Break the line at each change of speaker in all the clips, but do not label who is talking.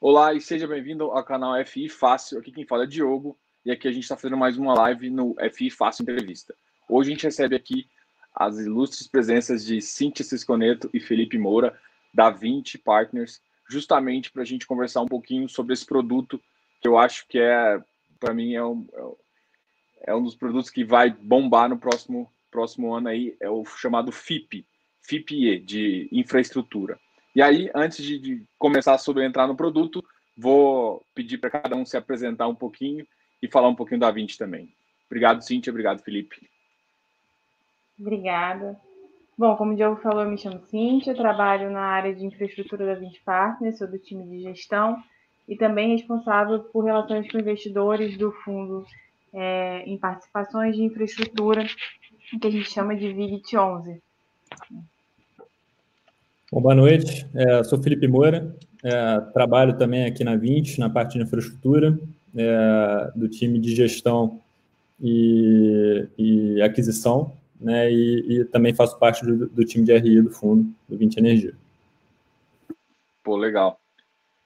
Olá e seja bem-vindo ao canal FI Fácil. Aqui quem fala é Diogo e aqui a gente está fazendo mais uma live no FI Fácil Entrevista. Hoje a gente recebe aqui as ilustres presenças de Cíntia Cisconeto e Felipe Moura, da 20 Partners, justamente para a gente conversar um pouquinho sobre esse produto que eu acho que é, para mim, é um, é um dos produtos que vai bombar no próximo, próximo ano aí, é o chamado FIP, FIPE, de infraestrutura. E aí, antes de, de começar sobre entrar no produto, vou pedir para cada um se apresentar um pouquinho e falar um pouquinho da 20 também. Obrigado, Cíntia. Obrigado, Felipe.
Obrigada. Bom, como o Diogo falou, eu me chamo Cíntia, trabalho na área de infraestrutura da 20 Partners, sou do time de gestão e também responsável por relações com investidores do fundo é, em participações de infraestrutura, que a gente chama de VIGT 11.
Bom, boa noite, é, sou Felipe Moura, é, trabalho também aqui na 20, na parte de infraestrutura, é, do time de gestão e, e aquisição, né, e, e, também faço parte do, do, time de RI do fundo, do 20 Energia.
Pô, legal.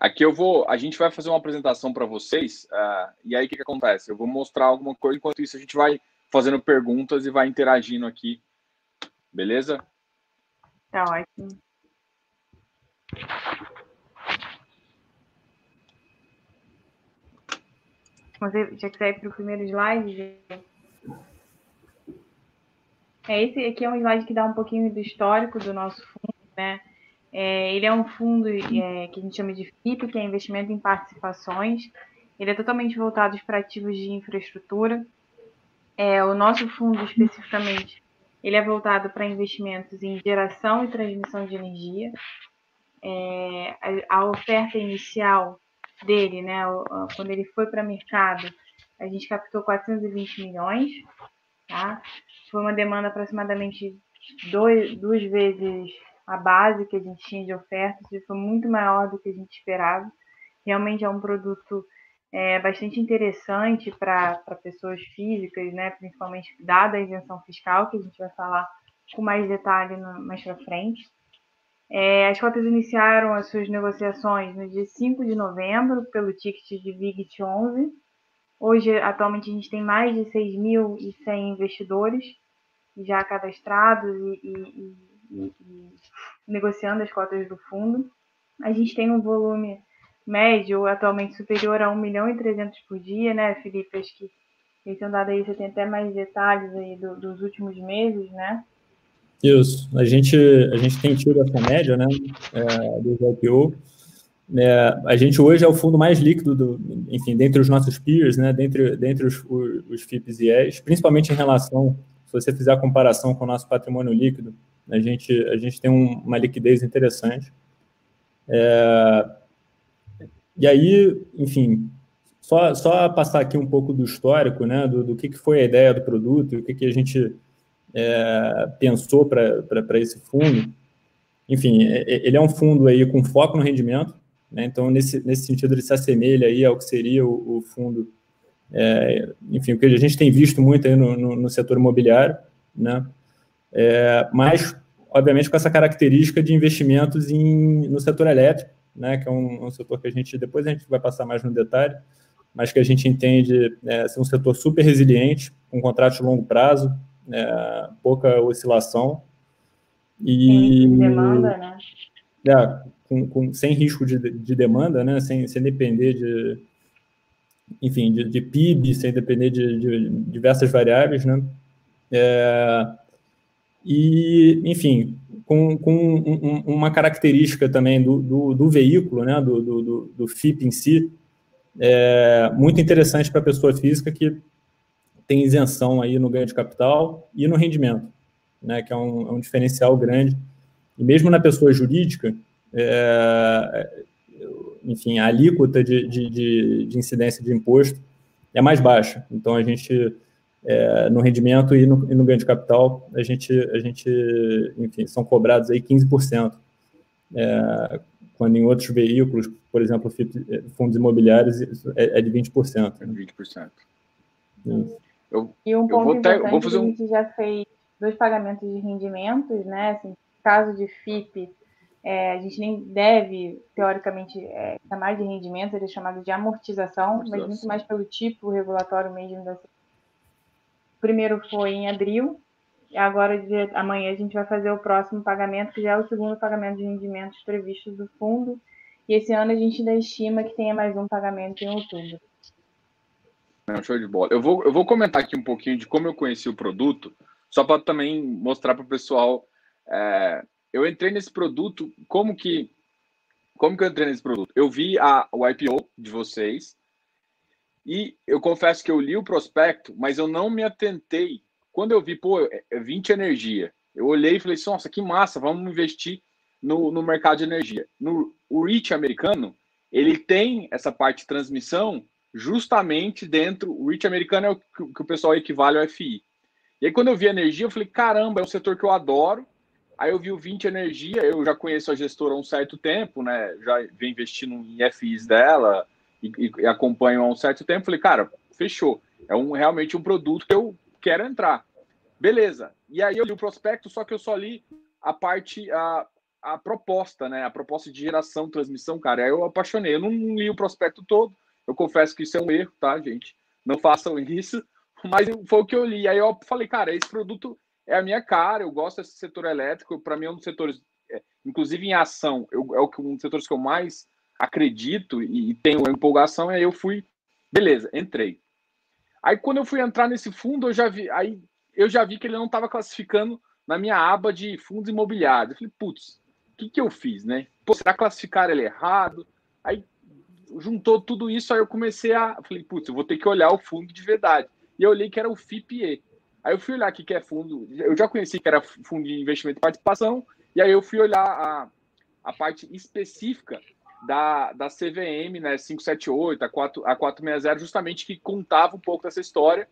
Aqui eu vou, a gente vai fazer uma apresentação para vocês, uh, e aí o que, que acontece? Eu vou mostrar alguma coisa, enquanto isso a gente vai fazendo perguntas e vai interagindo aqui, beleza?
Tá ótimo. Você já quiser ir para o primeiro slide? É, esse aqui é um slide que dá um pouquinho do histórico do nosso fundo, né? É, ele é um fundo é, que a gente chama de FIP, que é investimento em participações. Ele é totalmente voltado para ativos de infraestrutura. É, o nosso fundo, especificamente, ele é voltado para investimentos em geração e transmissão de energia é, a, oferta inicial dele, né, quando ele foi para mercado, a gente captou 420 milhões, tá? Foi uma demanda aproximadamente dois, duas vezes a base que a gente tinha de ofertas, e foi muito maior do que a gente esperava. Realmente é um produto é, bastante interessante para pessoas físicas, né, principalmente dada a isenção fiscal, que a gente vai falar com mais detalhe mais para frente. É, as cotas iniciaram as suas negociações no dia 5 de novembro pelo ticket de VIGT 11. Hoje, atualmente, a gente tem mais de 6.100 investidores já cadastrados e, e, e, e, negociando as cotas do fundo. A gente tem um volume médio atualmente superior a 1 milhão e 300 por dia, né, Felipe? Acho que esse andado aí você tem até mais detalhes aí do, dos últimos meses, né?
Isso, a gente, a gente tem tido essa média, né, é, do IPO. É, a gente hoje é o fundo mais líquido, do, enfim, dentre os nossos peers, né, dentre, dentre os, os, os FIPs e ES, principalmente em relação, se você fizer a comparação com o nosso patrimônio líquido, a gente, a gente tem um, uma liquidez interessante. É, e aí, enfim, só, só passar aqui um pouco do histórico, né, do, do que, que foi a ideia do produto, o que, que a gente é, pensou para esse fundo. Enfim, é, é, ele é um fundo aí com foco no rendimento, né? então nesse, nesse sentido ele se assemelha aí ao que seria o, o fundo, é, enfim, o que a gente tem visto muito aí no, no, no setor imobiliário, né? É, mas, obviamente, com essa característica de investimentos em, no setor elétrico, né? que é um, um setor que a gente, depois a gente vai passar mais no detalhe, mas que a gente entende é, ser um setor super resiliente, com contratos de longo prazo, é, pouca oscilação.
E, sem demanda, né?
É, com, com, sem risco de, de demanda, né? Sem, sem depender de, enfim, de, de PIB, sem depender de, de diversas variáveis, né? É, e, enfim, com, com um, uma característica também do, do, do veículo, né? Do, do, do, FIP em si, é muito interessante para a pessoa física que tem isenção aí no ganho de capital e no rendimento, né, que é um, é um diferencial grande. E mesmo na pessoa jurídica, é, enfim, a alíquota de, de, de, de, incidência de imposto é mais baixa. Então, a gente, é, no rendimento e no, e no, ganho de capital, a gente, a gente, enfim, são cobrados aí 15%. É, quando em outros veículos, por exemplo, fundos imobiliários, é, é de 20%. Né?
20%.
Isso. Eu, e um ponto importante, vou fazer um... a gente já fez dois pagamentos de rendimentos, né? Assim, caso de FIP, É, a gente nem deve, teoricamente, é, chamar de rendimento, ele é chamado de amortização, amortização, mas muito mais pelo tipo regulatório mesmo. Da... O primeiro foi em abril, e agora, de, amanhã, a gente vai fazer o próximo pagamento, que já é o segundo pagamento de rendimentos previstos do fundo, e esse ano a gente ainda estima que tenha mais um pagamento em outubro.
Show de bola. Eu vou, eu vou comentar aqui um pouquinho de como eu conheci o produto, só para também mostrar para o pessoal é, eu entrei nesse produto, como que como que eu entrei nesse produto? Eu vi a, o IPO de vocês e eu confesso que eu li o prospecto, mas eu não me atentei. Quando eu vi, pô, é 20 é energia, eu olhei e falei, nossa, que massa, vamos investir no, no mercado de energia. No, o REIT americano, ele tem essa parte de transmissão justamente dentro. O REIT americano é o que, o pessoal equivale ao FI. E aí, quando eu vi energia, eu falei, caramba, é um setor que eu adoro Aí eu vi o 20 Energia, eu já conheço a gestora há um certo tempo, né? Já venho investindo em FIs dela e, e, acompanho há um certo tempo. Falei, cara, fechou. É um, realmente um produto que eu quero entrar. Beleza. E aí eu li o prospecto, só que eu só li a parte, a, a proposta, né? A proposta de geração, transmissão, cara. Aí eu apaixonei. Eu não li o prospecto todo. Eu confesso que isso é um erro, tá, gente? Não façam isso. Mas foi o que eu li. Aí eu falei, cara, esse produto é a minha cara, eu gosto desse setor elétrico, para mim é um dos setores, é, inclusive em ação, eu, é um dos setores que eu mais acredito e, e tenho empolgação, e aí eu fui, beleza, entrei. Aí quando eu fui entrar nesse fundo, eu já vi, aí eu já vi que ele não estava classificando na minha aba de fundos imobiliários. Eu falei, putz, o que, que eu fiz, né? Pô, será classificar ele errado? Aí juntou tudo isso, aí eu comecei a. Falei, putz, eu vou ter que olhar o fundo de verdade. E eu olhei que era o FIPE. Aí eu fui olhar aqui que é fundo, eu já conheci que era fundo de investimento e participação, e aí eu fui olhar a, a parte específica da, da CVM, né, 578, a, 4, a 460, justamente que contava um pouco dessa história.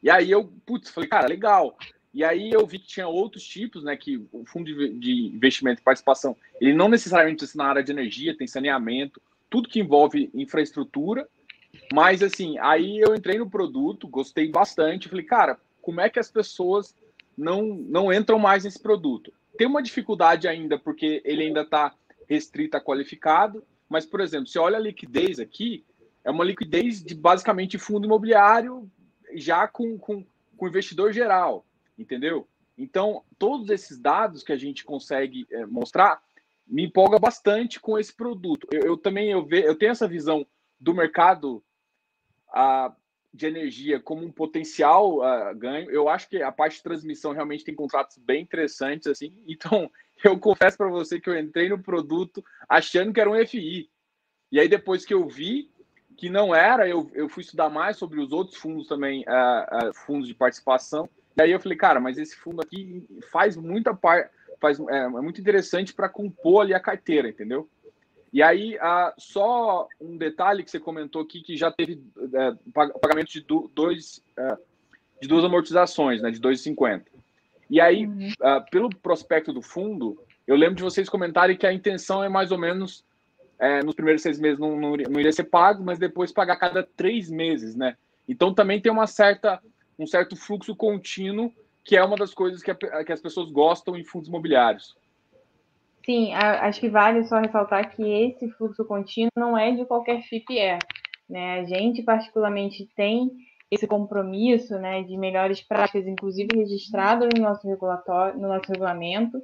E aí eu, putz, falei, cara, legal. E aí eu vi que tinha outros tipos, né, que o fundo de, de investimento e participação, ele não necessariamente está na área de energia, tem saneamento, tudo que envolve infraestrutura, mas assim, aí eu entrei no produto, gostei bastante, falei, cara, como é que as pessoas não, não entram mais nesse produto. Tem uma dificuldade ainda, porque ele ainda está restrito a qualificado, mas, por exemplo, se olha a liquidez aqui, é uma liquidez de basicamente fundo imobiliário já com, com, com investidor geral, entendeu? Então, todos esses dados que a gente consegue é, mostrar me empolga bastante com esse produto. Eu, eu também eu, ve, eu tenho essa visão do mercado a, de energia como um potencial uh, ganho. Eu acho que a parte de transmissão realmente tem contratos bem interessantes, assim. Então, eu confesso para você que eu entrei no produto achando que era um FI. E aí, depois que eu vi que não era, eu, eu fui estudar mais sobre os outros fundos também, uh, fundos de participação. E aí eu falei, cara, mas esse fundo aqui faz muita parte, faz é, é muito interessante para compor ali a carteira, entendeu? E aí, só um detalhe que você comentou aqui, que já teve uh, pagamento de, dois, uh, de duas amortizações, né, de 2,50. E aí, uhum. uh, pelo prospecto do fundo, eu lembro de vocês comentarem que a intenção é mais ou menos, é, nos primeiros seis meses não, não, não, iria ser pago, mas depois pagar cada três meses, né? Então também tem uma certa, um certo fluxo contínuo, que é uma das coisas que, a, que as pessoas gostam em fundos imobiliários.
Sim, acho que vale só ressaltar que esse fluxo contínuo não é de qualquer FIPE. Né? A gente, particularmente, tem esse compromisso né, de melhores práticas, inclusive registrado no nosso regulatório, no nosso regulamento,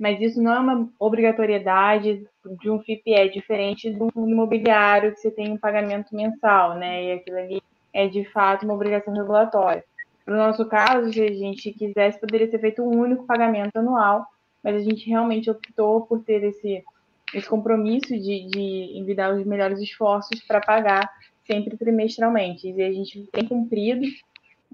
mas isso não é uma obrigatoriedade de um FIPE, diferente de um fundo imobiliário que você tem um pagamento mensal, né? E aquilo ali é de fato uma obrigação regulatória. No nosso caso, se a gente quisesse, poderia ser feito um único pagamento anual, mas a gente realmente optou por ter esse, esse compromisso de, de envidar os melhores esforços para pagar sempre trimestralmente. E a gente tem cumprido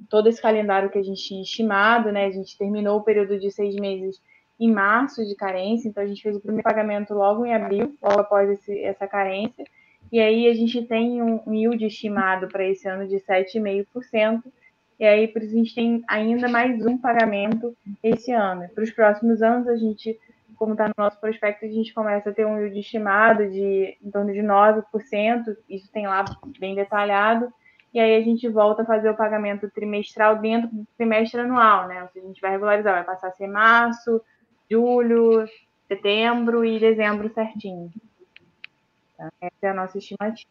todo esse calendário que a gente tinha estimado, né? A gente terminou o período de seis meses em março de carência, então a gente fez o primeiro pagamento logo em abril, logo após esse, essa carência, e aí a gente tem um, yield estimado para esse ano de 7,5%, e aí por isso a gente tem ainda mais um pagamento esse ano. Para os próximos anos, a gente, como está no nosso prospecto, a gente começa a ter um yield estimado de em torno de 9%, isso tem lá bem detalhado, e aí a gente volta a fazer o pagamento trimestral dentro do trimestre anual, né? Seja, a gente vai regularizar, vai passar a ser março, julho, setembro e dezembro certinho. Tá? Essa é a nossa estimativa.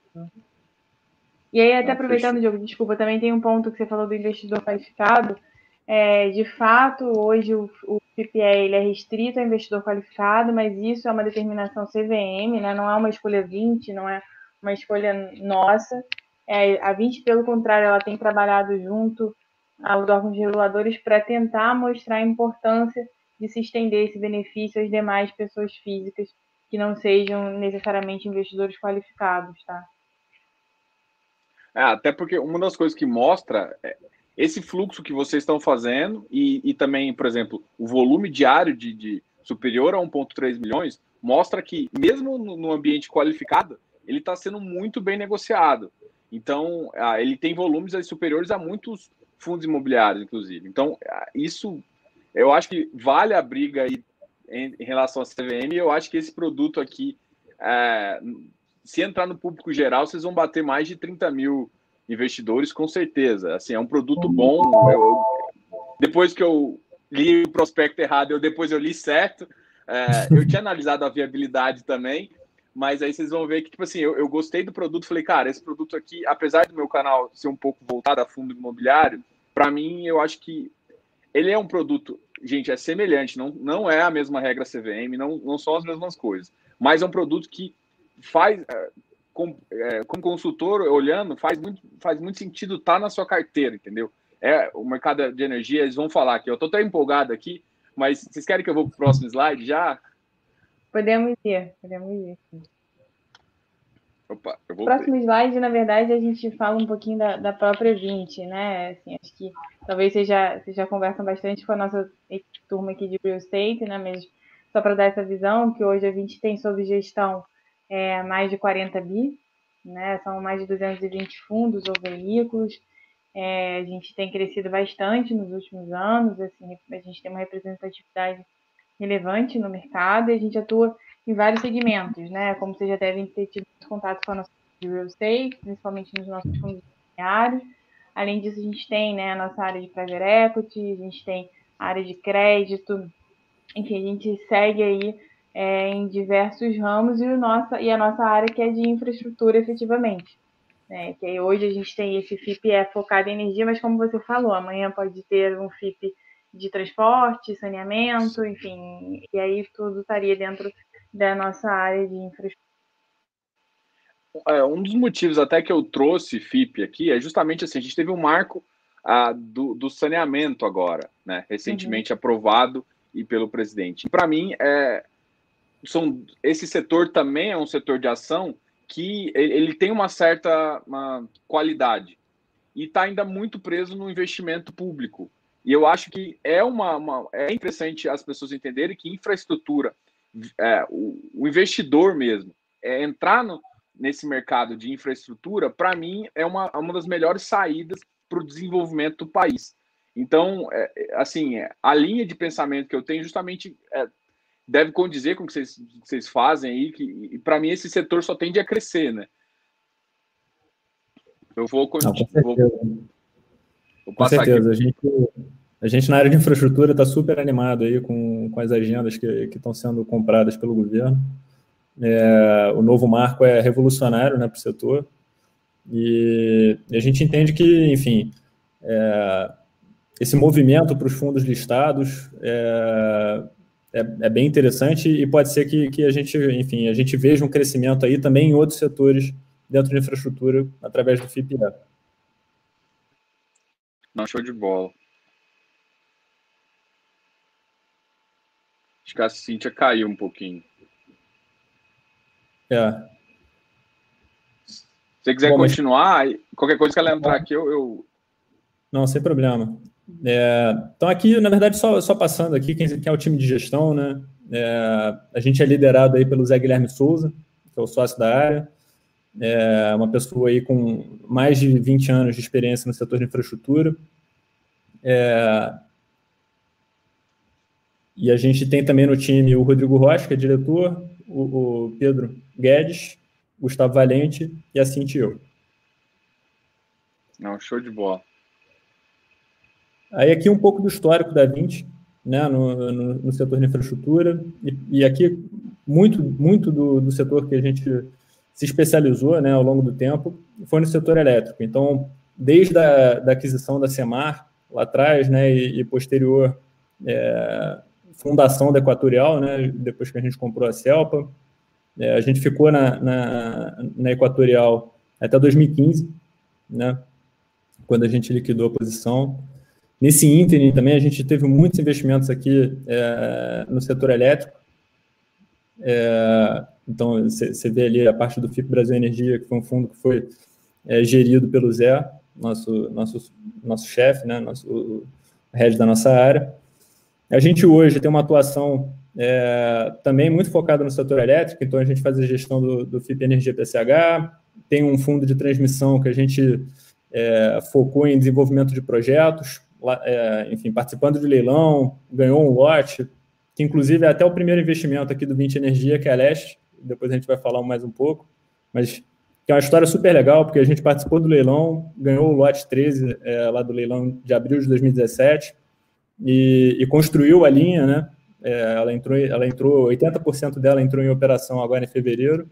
E aí, até aproveitando, Diogo, desculpa, também tem um ponto que você falou do investidor qualificado. É, de fato, hoje o, o PPE ele é restrito ao investidor qualificado, mas isso é uma determinação CVM, né? não é uma escolha 20, não é uma escolha nossa. É, a 20, pelo contrário, ela tem trabalhado junto aos órgãos reguladores para tentar mostrar a importância de se estender esse benefício às demais pessoas físicas que não sejam necessariamente investidores qualificados, tá?
É, até porque uma das coisas que mostra é esse fluxo que vocês estão fazendo e, e também, por exemplo, o volume diário de, de superior a 1,3 milhões mostra que, mesmo no, no ambiente qualificado, ele está sendo muito bem negociado. Então, ele tem volumes superiores a muitos fundos imobiliários, inclusive. Então, isso eu acho que vale a briga aí em, relação à CVM. Eu acho que esse produto aqui, é, se entrar no público geral, vocês vão bater mais de 30 mil investidores, com certeza. Assim, é um produto bom. Eu, depois que eu li o prospecto errado, eu depois eu li certo. É, eu tinha analisado a viabilidade também, mas aí vocês vão ver que, tipo assim, eu, eu gostei do produto. Falei, cara, esse produto aqui, apesar do meu canal ser um pouco voltado a fundo imobiliário, para mim, eu acho que ele é um produto, gente, é semelhante, não, não é a mesma regra CVM, não, não são as mesmas coisas, mas é um produto que faz, é, com, é, como consultor, olhando, faz muito, faz muito sentido estar tá na sua carteira, entendeu? É, o mercado de energia, eles vão falar aqui, eu estou até empolgado aqui, mas vocês querem que eu vou para o próximo slide já?
Podemos ir, podemos ir.
Opa, eu.
Próximo slide, na verdade, a gente fala um pouquinho da, da própria 20, né? Assim, acho que talvez vocês já, vocês já conversam bastante com a nossa turma aqui de real estate, né? Mas só para dar essa visão, que hoje a 20 tem sob gestão é, mais de 40 bi, né? São mais de 220 fundos ou veículos. É, a gente tem crescido bastante nos últimos anos, assim, a gente tem uma representatividade relevante no mercado e a gente atua em vários segmentos, né? Como vocês já devem ter tido contato com a nossa de real estate, principalmente nos nossos fundos imobiliários. Além disso, a gente tem né, a nossa área de private equity, a gente tem a área de crédito, enfim, a gente segue aí é, em diversos ramos e, o nossa, e a nossa área que é de infraestrutura efetivamente. Né? Que hoje a gente tem esse FIP é focado em energia, mas como você falou, amanhã pode ter um FIP de transporte, saneamento, enfim, e aí tudo estaria dentro da nossa área de infraestrutura.
É, um dos motivos até que eu trouxe FIP aqui é justamente assim, a gente teve um marco ah, do, do, saneamento agora, né, recentemente uhum. aprovado e pelo presidente. Para mim, é, são, esse setor também é um setor de ação que ele, tem uma certa uma qualidade e está ainda muito preso no investimento público. E eu acho que é uma, uma é interessante as pessoas entenderem que infraestrutura, é, o, o, investidor mesmo, é entrar no, nesse mercado de infraestrutura, para mim, é uma, uma das melhores saídas para o desenvolvimento do país. Então, é, é assim, é, a linha de pensamento que eu tenho justamente é, deve condizer com o que vocês, que vocês fazem aí, que, e para mim esse setor só tende a crescer, né? Eu vou continuar. Vou,
com certeza. A gente, a gente, na área de infraestrutura, está super animado aí com, com as agendas que estão sendo compradas pelo governo. É, o novo marco é revolucionário né, para o setor. E, e, a gente entende que, enfim, é, esse movimento para os fundos listados é, é, é, bem interessante e pode ser que, que a gente, enfim, a gente veja um crescimento aí também em outros setores dentro de infraestrutura através do FIPE.
Não, show de bola. Acho que a Cintia caiu um pouquinho.
É.
Se você quiser Bom, continuar, qualquer coisa que ela entrar aqui, eu. eu...
Não, sem problema. É, então, aqui, na verdade, só, só passando aqui, quem, quem é o time de gestão, né? É, a gente é liderado aí pelo Zé Guilherme Souza, que é o sócio da área, é uma pessoa aí com mais de 20 anos de experiência no setor de infraestrutura. É, e a gente tem também no time o Rodrigo Rocha, que é diretor, o, o Pedro Guedes, Gustavo Valente e a Cintia.
Não, show de bola.
Aí aqui um pouco do histórico da 20. né, no, no, no setor de infraestrutura, e, e, aqui muito, muito do, do setor que a gente se especializou né, ao longo do tempo foi no setor elétrico. Então, desde a da aquisição da Semar, lá atrás, né, e, e posterior é, fundação da Equatorial, né, depois que a gente comprou a Celpa, é, a gente ficou na, na, na, Equatorial até 2015, né, quando a gente liquidou a posição. Nesse ínterim também a gente teve muitos investimentos aqui é, no setor elétrico. É, então você vê ali a parte do FIP Brasil Energia, que foi um fundo que foi é, gerido pelo Zé, nosso nosso nosso chefe, né, nosso o head da nossa área. A gente hoje tem uma atuação é, também muito focada no setor elétrico, então a gente faz a gestão do, do FIP Energia PCH, tem um fundo de transmissão que a gente é, focou em desenvolvimento de projetos, é, enfim, participando de leilão, ganhou um lote, que inclusive é até o primeiro investimento aqui do 20 Energia, que é a Leste, depois a gente vai falar mais um pouco, mas que é uma história super legal, porque a gente participou do leilão, ganhou o lote 13 é, lá do leilão de abril de 2017 e, e construiu a linha, né? É, ela entrou, ela entrou, 80% dela entrou em operação agora em fevereiro.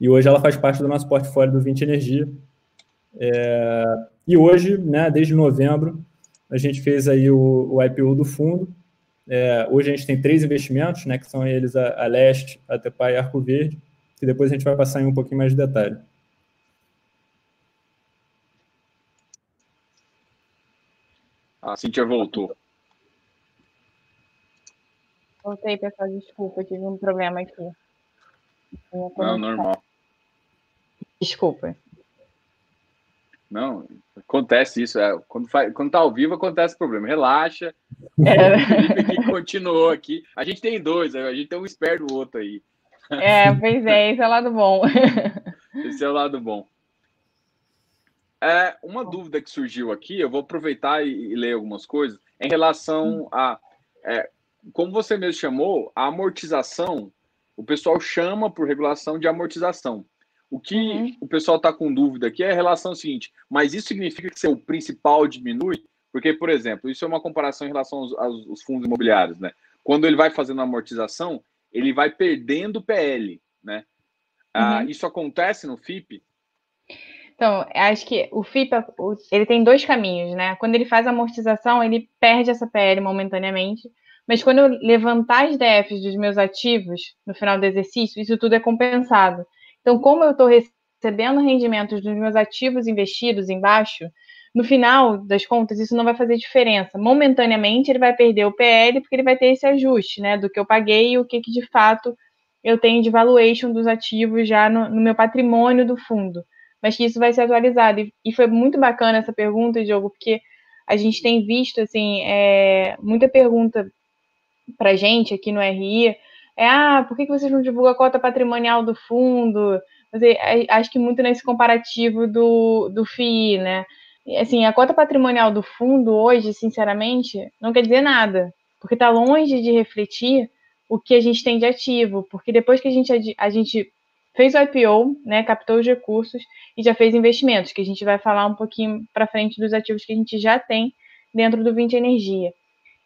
E hoje ela faz parte do nosso portfólio do 20 Energia. É, e hoje, né, desde novembro, a gente fez aí o, o IPO do fundo. É, hoje a gente tem três investimentos, né, que são eles a, a Leste, a Tepai e Arco Verde, que depois a gente vai passar em um pouquinho mais de detalhe.
A Cintia voltou.
Voltei, pessoal, desculpa, tive um problema aqui.
Não, normal.
Desculpa.
Não, acontece isso. É, quando, faz, quando tá ao vivo, acontece problema. Relaxa. É. O Felipe aqui continuou aqui. A gente tem dois, a gente tem um esperto do outro aí.
É, pois é, esse é o lado bom.
Esse é o lado bom. É, uma dúvida que surgiu aqui, eu vou aproveitar e, e ler algumas coisas, em relação a. É, como você mesmo chamou, a amortização, o pessoal chama por regulação de amortização. O que uhum. o pessoal está com dúvida aqui é a relação seguinte, mas isso significa que seu principal diminui? Porque, por exemplo, isso é uma comparação em relação aos, aos fundos imobiliários, né? Quando ele vai fazendo amortização, ele vai perdendo PL, né? Ah, uhum. isso acontece no FIP?
Então, acho que o FIP ele tem dois caminhos, né? Quando ele faz a amortização, ele perde essa PL momentaneamente, mas quando eu levantar as DFs dos meus ativos no final do exercício, isso tudo é compensado. Então, como eu estou recebendo rendimentos dos meus ativos investidos embaixo, no final das contas, isso não vai fazer diferença. Momentaneamente, ele vai perder o PL, porque ele vai ter esse ajuste, né, do que eu paguei e o que, que de fato eu tenho de valuation dos ativos já no, no meu patrimônio do fundo. Mas que isso vai ser atualizado. E, e foi muito bacana essa pergunta, Diogo, porque a gente tem visto, assim, é, muita pergunta para gente aqui no RI, é, ah, por que, vocês não divulgam a cota patrimonial do fundo? Mas, é, acho que muito nesse comparativo do, do FII, né? Assim, a cota patrimonial do fundo hoje, sinceramente, não quer dizer nada, porque está longe de refletir o que a gente tem de ativo, porque depois que a gente, a gente fez o IPO, né, captou os recursos e já fez investimentos, que a gente vai falar um pouquinho para frente dos ativos que a gente já tem dentro do 20 Energia.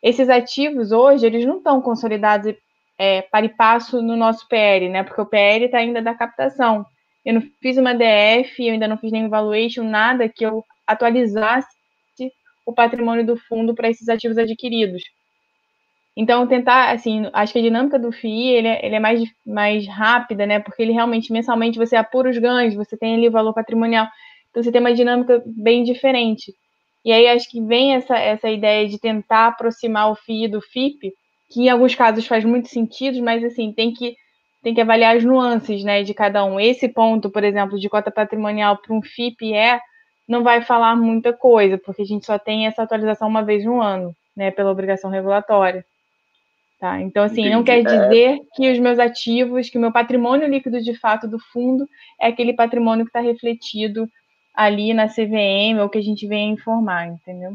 Esses ativos hoje, eles não estão consolidados é, para e passo no nosso PL, né? Porque o PL está ainda da captação. Eu não fiz uma DF, eu ainda não fiz nenhum valuation, nada que eu atualizasse o patrimônio do fundo para esses ativos adquiridos. Então, tentar, assim, acho que a dinâmica do FII, ele é, ele é mais, mais rápida, né? Porque ele realmente, mensalmente, você apura os ganhos, você tem ali o valor patrimonial. Então, você tem uma dinâmica bem diferente. E aí, acho que vem essa, essa ideia de tentar aproximar o FII do FIP, que em alguns casos faz muito sentido, mas assim, tem que, tem que avaliar as nuances né, de cada um. Esse ponto, por exemplo, de cota patrimonial para um FIP é não vai falar muita coisa, porque a gente só tem essa atualização uma vez no ano, né, pela obrigação regulatória. Tá? Então, assim, Entendi. não quer é. dizer que os meus ativos, que o meu patrimônio líquido de fato do fundo é aquele patrimônio que está refletido ali na CVM ou que a gente vem informar, entendeu?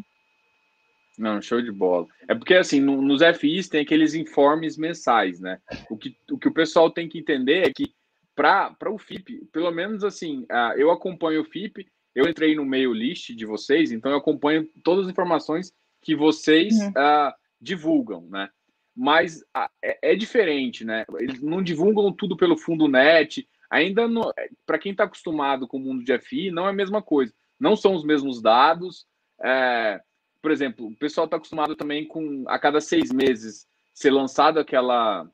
Não, show de bola. É porque, assim, no, nos FIs tem aqueles informes mensais, né? O que o, que o pessoal tem que entender é que, para o FIP, pelo menos assim, uh, eu acompanho o FIP, eu entrei no meio list de vocês, então eu acompanho todas as informações que vocês uhum. uh, divulgam, né? Mas é, é diferente, né? Eles não divulgam tudo pelo fundo net. Ainda para quem está acostumado com o mundo de FI, não é a mesma coisa. Não são os mesmos dados. É, por exemplo, o pessoal está acostumado também com a cada seis meses ser lançado aquela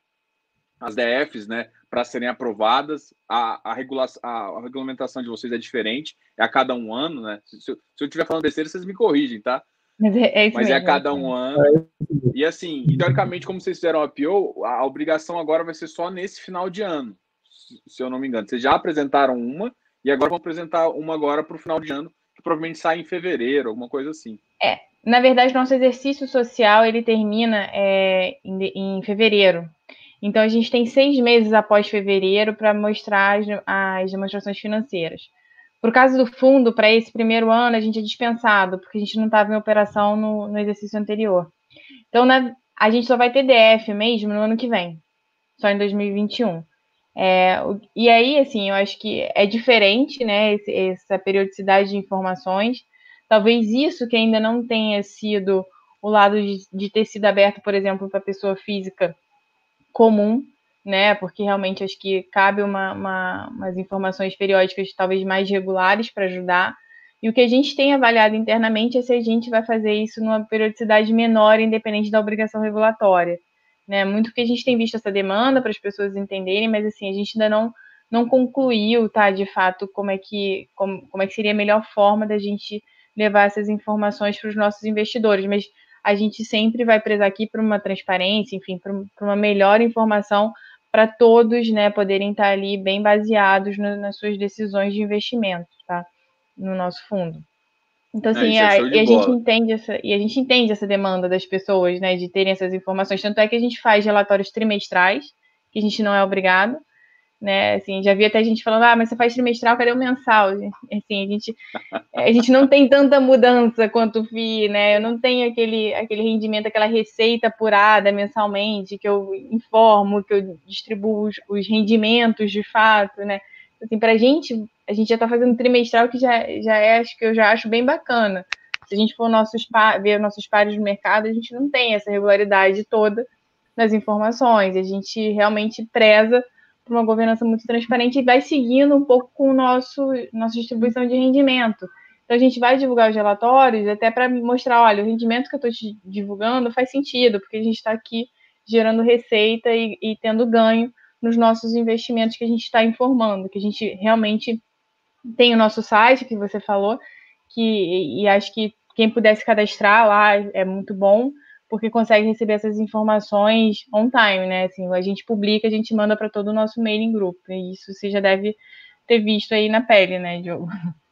as DFs, né, para serem aprovadas. A, a, regula a, a, regulamentação de vocês é diferente, é a cada um ano, né? Se, se eu estiver falando besteira, vocês me corrigem, tá?
Mas é, é,
Mas é a cada um ano. E assim, teoricamente, como vocês fizeram a PO, a obrigação agora vai ser só nesse final de ano, se eu não me engano. Vocês já apresentaram uma e agora vão apresentar uma agora para o final de ano, que provavelmente sai em fevereiro, alguma coisa assim.
É, na verdade, nosso exercício social ele termina é, em, em, fevereiro. Então, a gente tem seis meses após fevereiro para mostrar as, as, demonstrações financeiras. Por caso do fundo, para esse primeiro ano, a gente é dispensado, porque a gente não estava em operação no, no, exercício anterior. Então, na, a gente só vai ter DF mesmo no ano que vem, só em 2021. É, e aí, assim, eu acho que é diferente, né, esse, essa periodicidade de informações Talvez isso que ainda não tenha sido o lado de, de ter sido aberto, por exemplo, para pessoa física comum, né? Porque realmente acho que cabe uma, uma, umas informações periódicas talvez mais regulares para ajudar. E o que a gente tem avaliado internamente é se a gente vai fazer isso numa periodicidade menor, independente da obrigação regulatória. Né? Muito que a gente tem visto essa demanda para as pessoas entenderem, mas assim, a gente ainda não, não concluiu, tá, de fato, como é que, como, como é que seria a melhor forma da gente levar essas informações para os nossos investidores, mas a gente sempre vai prezar aqui por uma transparência, enfim, por, uma melhor informação para todos, né, poderem estar ali bem baseados no, nas suas decisões de investimento, tá, no nosso fundo. Então, assim, é, a, e a gente entende essa, e a gente entende essa demanda das pessoas, né, de terem essas informações. Tanto é que a gente faz relatórios trimestrais, que a gente não é obrigado, né? Assim, já vi até gente falando, ah, mas você faz trimestral, cadê o mensal? Assim, a gente, a gente não tem tanta mudança quanto o FII, né? Eu não tenho aquele, aquele rendimento, aquela receita apurada mensalmente, que eu informo, que eu distribuo os, os rendimentos de fato, né? Assim, a gente, a gente já está fazendo trimestral que já, já é, acho que eu já acho bem bacana. Se a gente for nossos ver nossos pares no mercado, a gente não tem essa regularidade toda nas informações. A gente realmente preza uma governança muito transparente e vai seguindo um pouco com o nosso nossa distribuição de rendimento. Então a gente vai divulgar os relatórios até para mostrar, olha, o rendimento que eu estou divulgando faz sentido, porque a gente está aqui gerando receita e, e, tendo ganho nos nossos investimentos que a gente está informando, que a gente realmente tem o nosso site que você falou, que e acho que quem pudesse cadastrar lá é muito bom porque consegue receber essas informações on time, né? Assim, a gente publica, a gente manda para todo o nosso mailing group. E isso você já deve ter visto aí na pele, né, Diogo?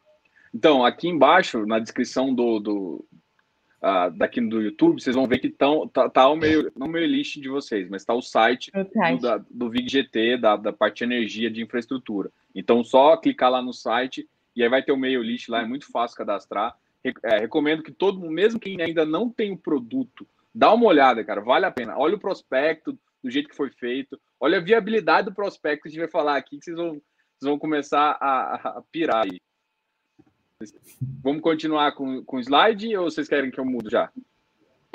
Então, aqui embaixo, na descrição do, do uh, daqui do YouTube, vocês vão ver que tão, tá, tá o meio, não o meio list de vocês, mas está o site, do, da, do VIGGT, da, da parte de energia de infraestrutura. Então, só clicar lá no site e aí vai ter o meio list lá, é muito fácil cadastrar. É, recomendo que todo mundo, mesmo quem ainda não tem o produto Dá uma olhada, cara, vale a pena. Olha o prospecto do jeito que foi feito. Olha a viabilidade do prospecto que a gente vai falar aqui, que vocês vão, vocês vão começar a, a pirar aí. Vamos continuar com, com o slide ou vocês querem que eu mudo já?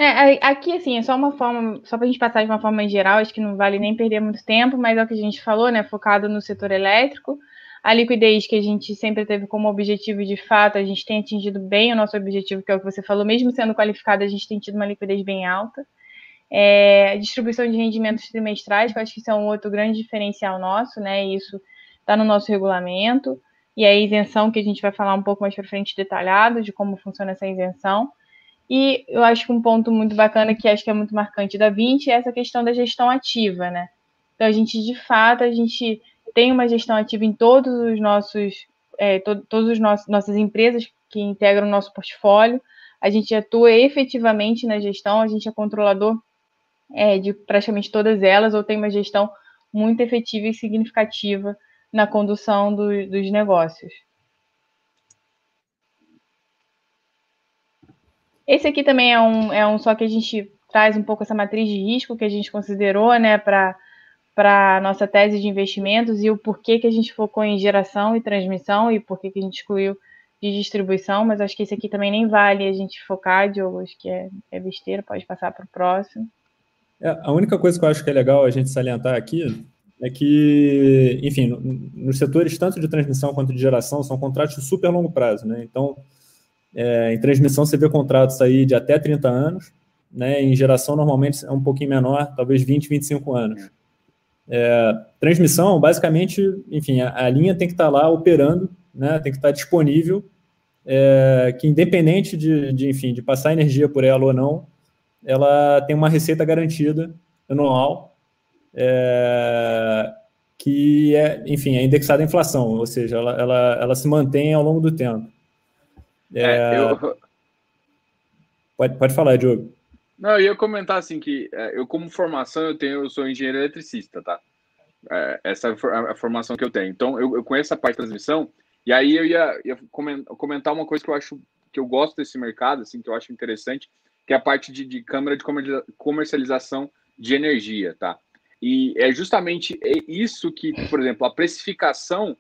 É, aqui, assim, é só uma forma, só para a gente passar de uma forma geral, acho que não vale nem perder muito tempo, mas é o que a gente falou, né? Focado no setor elétrico. A liquidez que a gente sempre teve como objetivo, de fato, a gente tem atingido bem o nosso objetivo, que é o que você falou, mesmo sendo qualificado, a gente tem tido uma liquidez bem alta. É, distribuição de rendimentos trimestrais, que eu acho que isso é um outro grande diferencial nosso, né? Isso está no nosso regulamento. E a isenção, que a gente vai falar um pouco mais para frente detalhado de como funciona essa isenção. E eu acho que um ponto muito bacana, que acho que é muito marcante da 20, é essa questão da gestão ativa, né? Então, a gente, de fato, a gente tem uma gestão ativa em todos os nossos, é, to, todos os nossas empresas que integram o nosso portfólio. A gente atua efetivamente na gestão, a gente é controlador é, de praticamente todas elas, ou tem uma gestão muito efetiva e significativa na condução do, dos negócios. Esse aqui também é um, é um só que a gente traz um pouco essa matriz de risco que a gente considerou, né, para para nossa tese de investimentos e o porquê que a gente focou em geração e transmissão e por que a gente excluiu de distribuição, mas acho que esse aqui também nem vale a gente focar, Diogo, acho que é, é besteira, pode passar para o próximo.
É, a única coisa que eu acho que é legal a gente salientar aqui é que, enfim, nos setores tanto de transmissão quanto de geração são contratos de super longo prazo, né? Então, é, em transmissão você vê contratos aí de até 30 anos, né? Em geração normalmente é um pouquinho menor, talvez 20, 25 anos. É, transmissão, basicamente, enfim, a, a, linha tem que estar lá operando, né? Tem que estar disponível, é, que independente de, de, enfim, de passar energia por ela ou não, ela tem uma receita garantida anual é, que é, enfim, é indexada à inflação, ou seja, ela, ela, ela se mantém ao longo do tempo. É, é, eu... pode, pode falar, Diogo.
Não, eu ia comentar assim que é, eu, como formação, eu tenho, eu sou engenheiro eletricista, tá? É, essa é a formação que eu tenho. Então, eu, eu conheço a parte de transmissão, e aí eu ia, ia, comentar uma coisa que eu acho que eu gosto desse mercado, assim, que eu acho interessante, que é a parte de, de câmara de comercialização de energia, tá? E é justamente isso que, por exemplo, a precificação.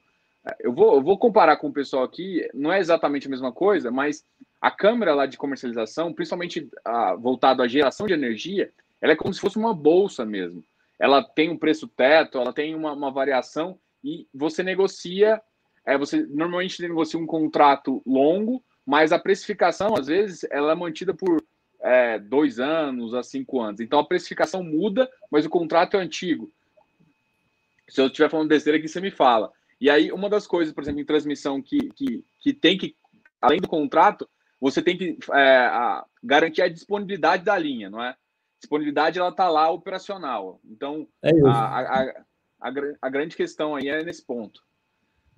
Eu vou, eu vou comparar com o pessoal aqui, não é exatamente a mesma coisa, mas a câmera lá de comercialização, principalmente a, voltado à geração de energia, ela é como se fosse uma bolsa mesmo. Ela tem um preço teto, ela tem uma, uma variação e você negocia. É, você normalmente negocia um contrato longo, mas a precificação, às vezes, ela é mantida por é, dois anos a cinco anos. Então a precificação muda, mas o contrato é antigo. Se eu estiver falando besteira aqui, você me fala. E aí, uma das coisas, por exemplo, em transmissão que, que, que tem que, além do contrato, você tem que é, a, garantir a disponibilidade da linha, não é? Disponibilidade, ela está lá operacional. Então, é a, a, a, grande questão aí é nesse ponto.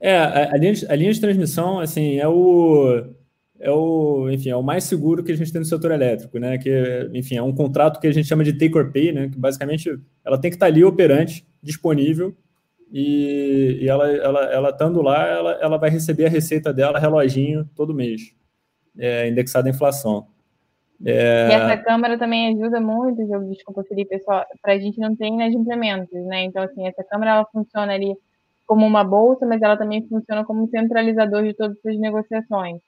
É, a, linha, de, a linha de transmissão, assim, é o é o, enfim, é o mais seguro que a gente tem no setor elétrico, né? Que, enfim, é um contrato que a gente chama de take or pay, né? Que basicamente ela tem que estar ali operante, disponível, e, e ela, ela, ela estando lá, ela, ela vai receber a receita dela, reloginho, todo mês, é, indexada à inflação.
É... E essa câmara também ajuda muito, desculpa, Felipe, para a gente não ter inadimplementos, né? Então, assim, essa câmara ela funciona ali como uma bolsa, mas ela também funciona como centralizador de todas as negociações.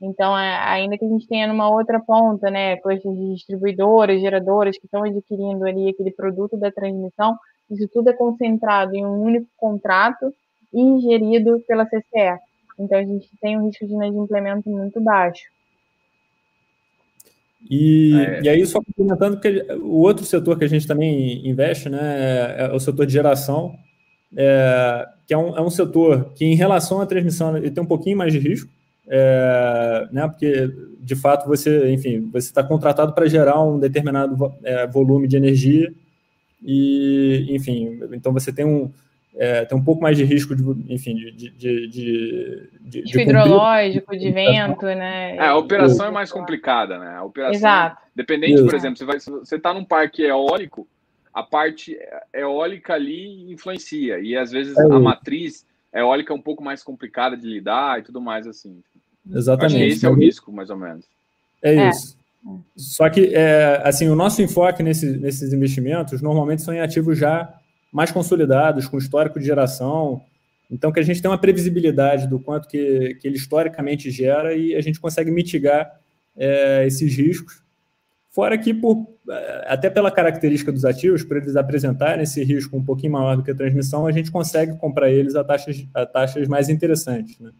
Então, é, ainda que a gente tenha numa outra ponta, né, coisas de distribuidoras, geradoras que estão adquirindo ali aquele produto da transmissão, isso tudo é concentrado em um único contrato e gerido pela CCE. Então, a gente tem um risco de inadimplemento muito baixo.
E, é. e aí, só complementando, que o outro setor que a gente também investe né, é o setor de geração, é, que é um, é um setor que, em relação à transmissão, ele tem um pouquinho mais de risco, é, né, porque de fato você, enfim, você está contratado para gerar um determinado é, volume de energia e, enfim, então você tem um é, tem um pouco mais de risco de, enfim, de, de, de,
de, de hidrológico, de vento, né?
É, a operação é mais complicada, né? A operação, Exato. Dependente, por exemplo, você vai, você está num parque eólico, a parte eólica ali influencia e às vezes é a matriz eólica é um pouco mais complicada de lidar e tudo mais assim.
Exatamente.
Acho esse é o risco, mais ou menos.
É, é. isso. Só que, é, assim, o nosso enfoque nesse, nesses investimentos normalmente são em ativos já mais consolidados, com histórico de geração, então que a gente tem uma previsibilidade do quanto que, que ele historicamente gera e a gente consegue mitigar é, esses riscos. Fora que, por, é, até pela característica dos ativos, para eles apresentarem esse risco um pouquinho maior do que a transmissão, a gente consegue comprar eles a taxas, a taxas mais interessantes. Né?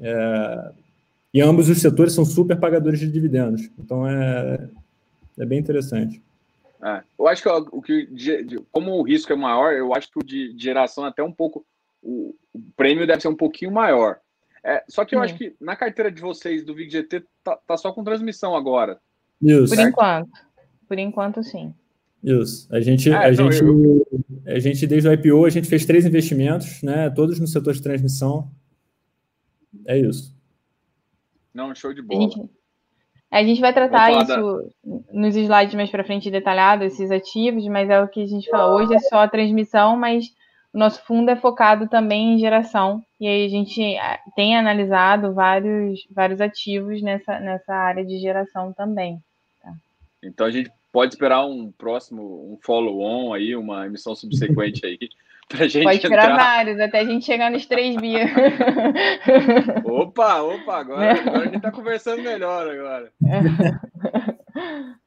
É, e ambos os setores são super pagadores de dividendos. Então é, é bem interessante.
É, eu acho que o que, como o risco é maior, eu acho que o de, de geração até um pouco, o, o, prêmio deve ser um pouquinho maior. É, só que eu acho que na carteira de vocês do VGT tá, tá só com transmissão agora.
Isso. Por enquanto. Por enquanto, sim.
Isso. A gente, é, a, não, gente, eu... a gente, desde o IPO, a gente fez três investimentos, né? Todos no setor de transmissão. É isso.
Não, show de bola.
A gente, a gente vai tratar isso da... nos slides mais para frente detalhado, esses ativos, mas é o que a gente falou. Hoje é só a transmissão, mas o nosso fundo é focado também em geração. E aí a gente tem analisado vários, vários ativos nessa, nessa área de geração também. Tá?
Então a gente pode esperar um próximo, um follow-on aí, uma emissão subsequente aí,
Pra gente Pode esperar entrar... vários, até a gente chegar nos 3 bi.
opa, opa, agora, agora a gente tá conversando melhor agora.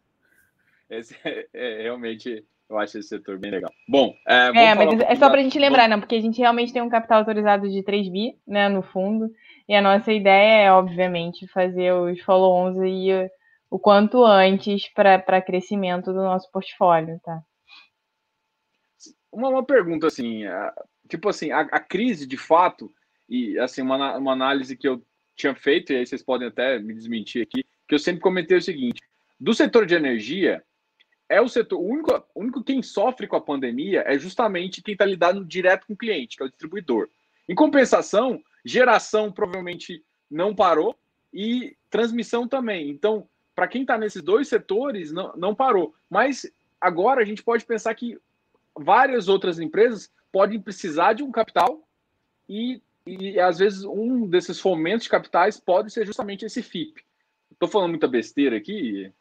Esse é, é, realmente, eu acho esse setor bem legal. Bom,
é, é mas um é só para a gente lembrar, não, porque a gente realmente tem um capital autorizado de 3 bi, né, no fundo, e a nossa ideia é, obviamente, fazer os follow-ons aí o quanto antes para crescimento do nosso portfólio, tá?
Uma, uma pergunta assim, tipo assim, a, a, crise de fato, e assim, uma, uma análise que eu tinha feito, e aí vocês podem até me desmentir aqui, que eu sempre comentei o seguinte: do setor de energia, é o setor, o único, o único quem sofre com a pandemia é justamente quem está lidando direto com o cliente, que é o distribuidor. Em compensação, geração provavelmente não parou e transmissão também. Então, para quem está nesses dois setores, não, não parou. Mas agora a gente pode pensar que várias outras empresas podem precisar de um capital e, e às vezes um desses fomentos de capitais pode ser justamente esse FIP. Estou falando muita besteira aqui.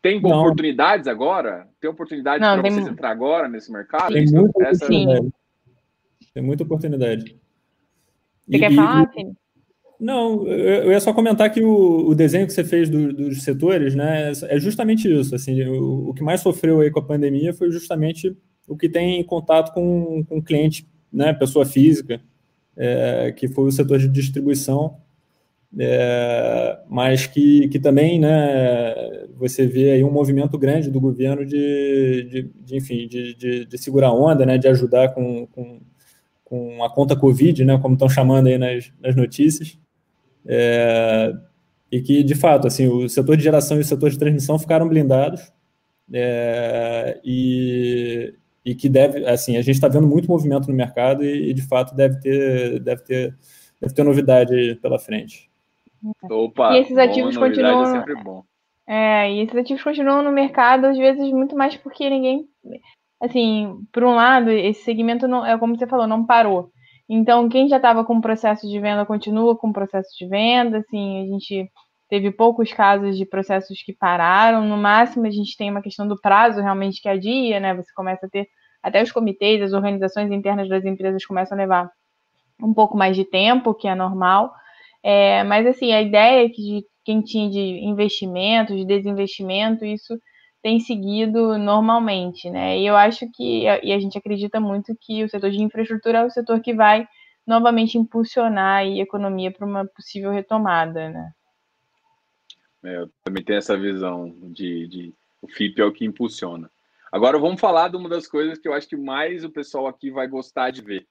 Tem não. oportunidades agora? Tem oportunidade para tem... vocês entrar agora nesse mercado?
Tem, muita, essa... tem muita oportunidade.
Você e, quer falar, Felipe?
Não, eu ia só comentar que o, o desenho que você fez do, dos setores, né, é justamente isso. Assim, o, o, que mais sofreu aí com a pandemia foi justamente o que tem contato com, com cliente, né, pessoa física, é, que foi o setor de distribuição, é, mas que, que também, né, você vê aí um movimento grande do governo de, de, de enfim, de, de, de, segurar onda, né, de ajudar com, com, com a conta Covid, né, como estão chamando aí nas, nas notícias. É, e que, de fato, assim, o setor de geração e o setor de transmissão ficaram blindados é, e, e que deve, assim, a gente está vendo muito movimento no mercado e, e, de fato, deve ter, deve ter, deve ter novidade pela frente.
Opa, e esses ativos bom, continuam. É, sempre bom. é, e esses ativos continuam no mercado, às vezes, muito mais porque ninguém. Assim, por um lado, esse segmento não, é como você falou, não parou. Então, quem já estava com processo de venda continua com processo de venda. Assim, a gente teve poucos casos de processos que pararam. No máximo, a gente tem uma questão do prazo realmente que é dia, né? Você começa a ter até os comitês, as organizações internas das empresas começam a levar um pouco mais de tempo, que é normal. É, mas assim, a ideia é que de quem tinha de investimento, de desinvestimento, isso tem seguido normalmente, né? E eu acho que, e a gente acredita muito que o setor de infraestrutura é o setor que vai novamente impulsionar a economia para uma possível retomada, né?
É, eu também tenho essa visão de, de o FIP é o que impulsiona. Agora vamos falar de uma das coisas que eu acho que mais o pessoal aqui vai gostar de ver,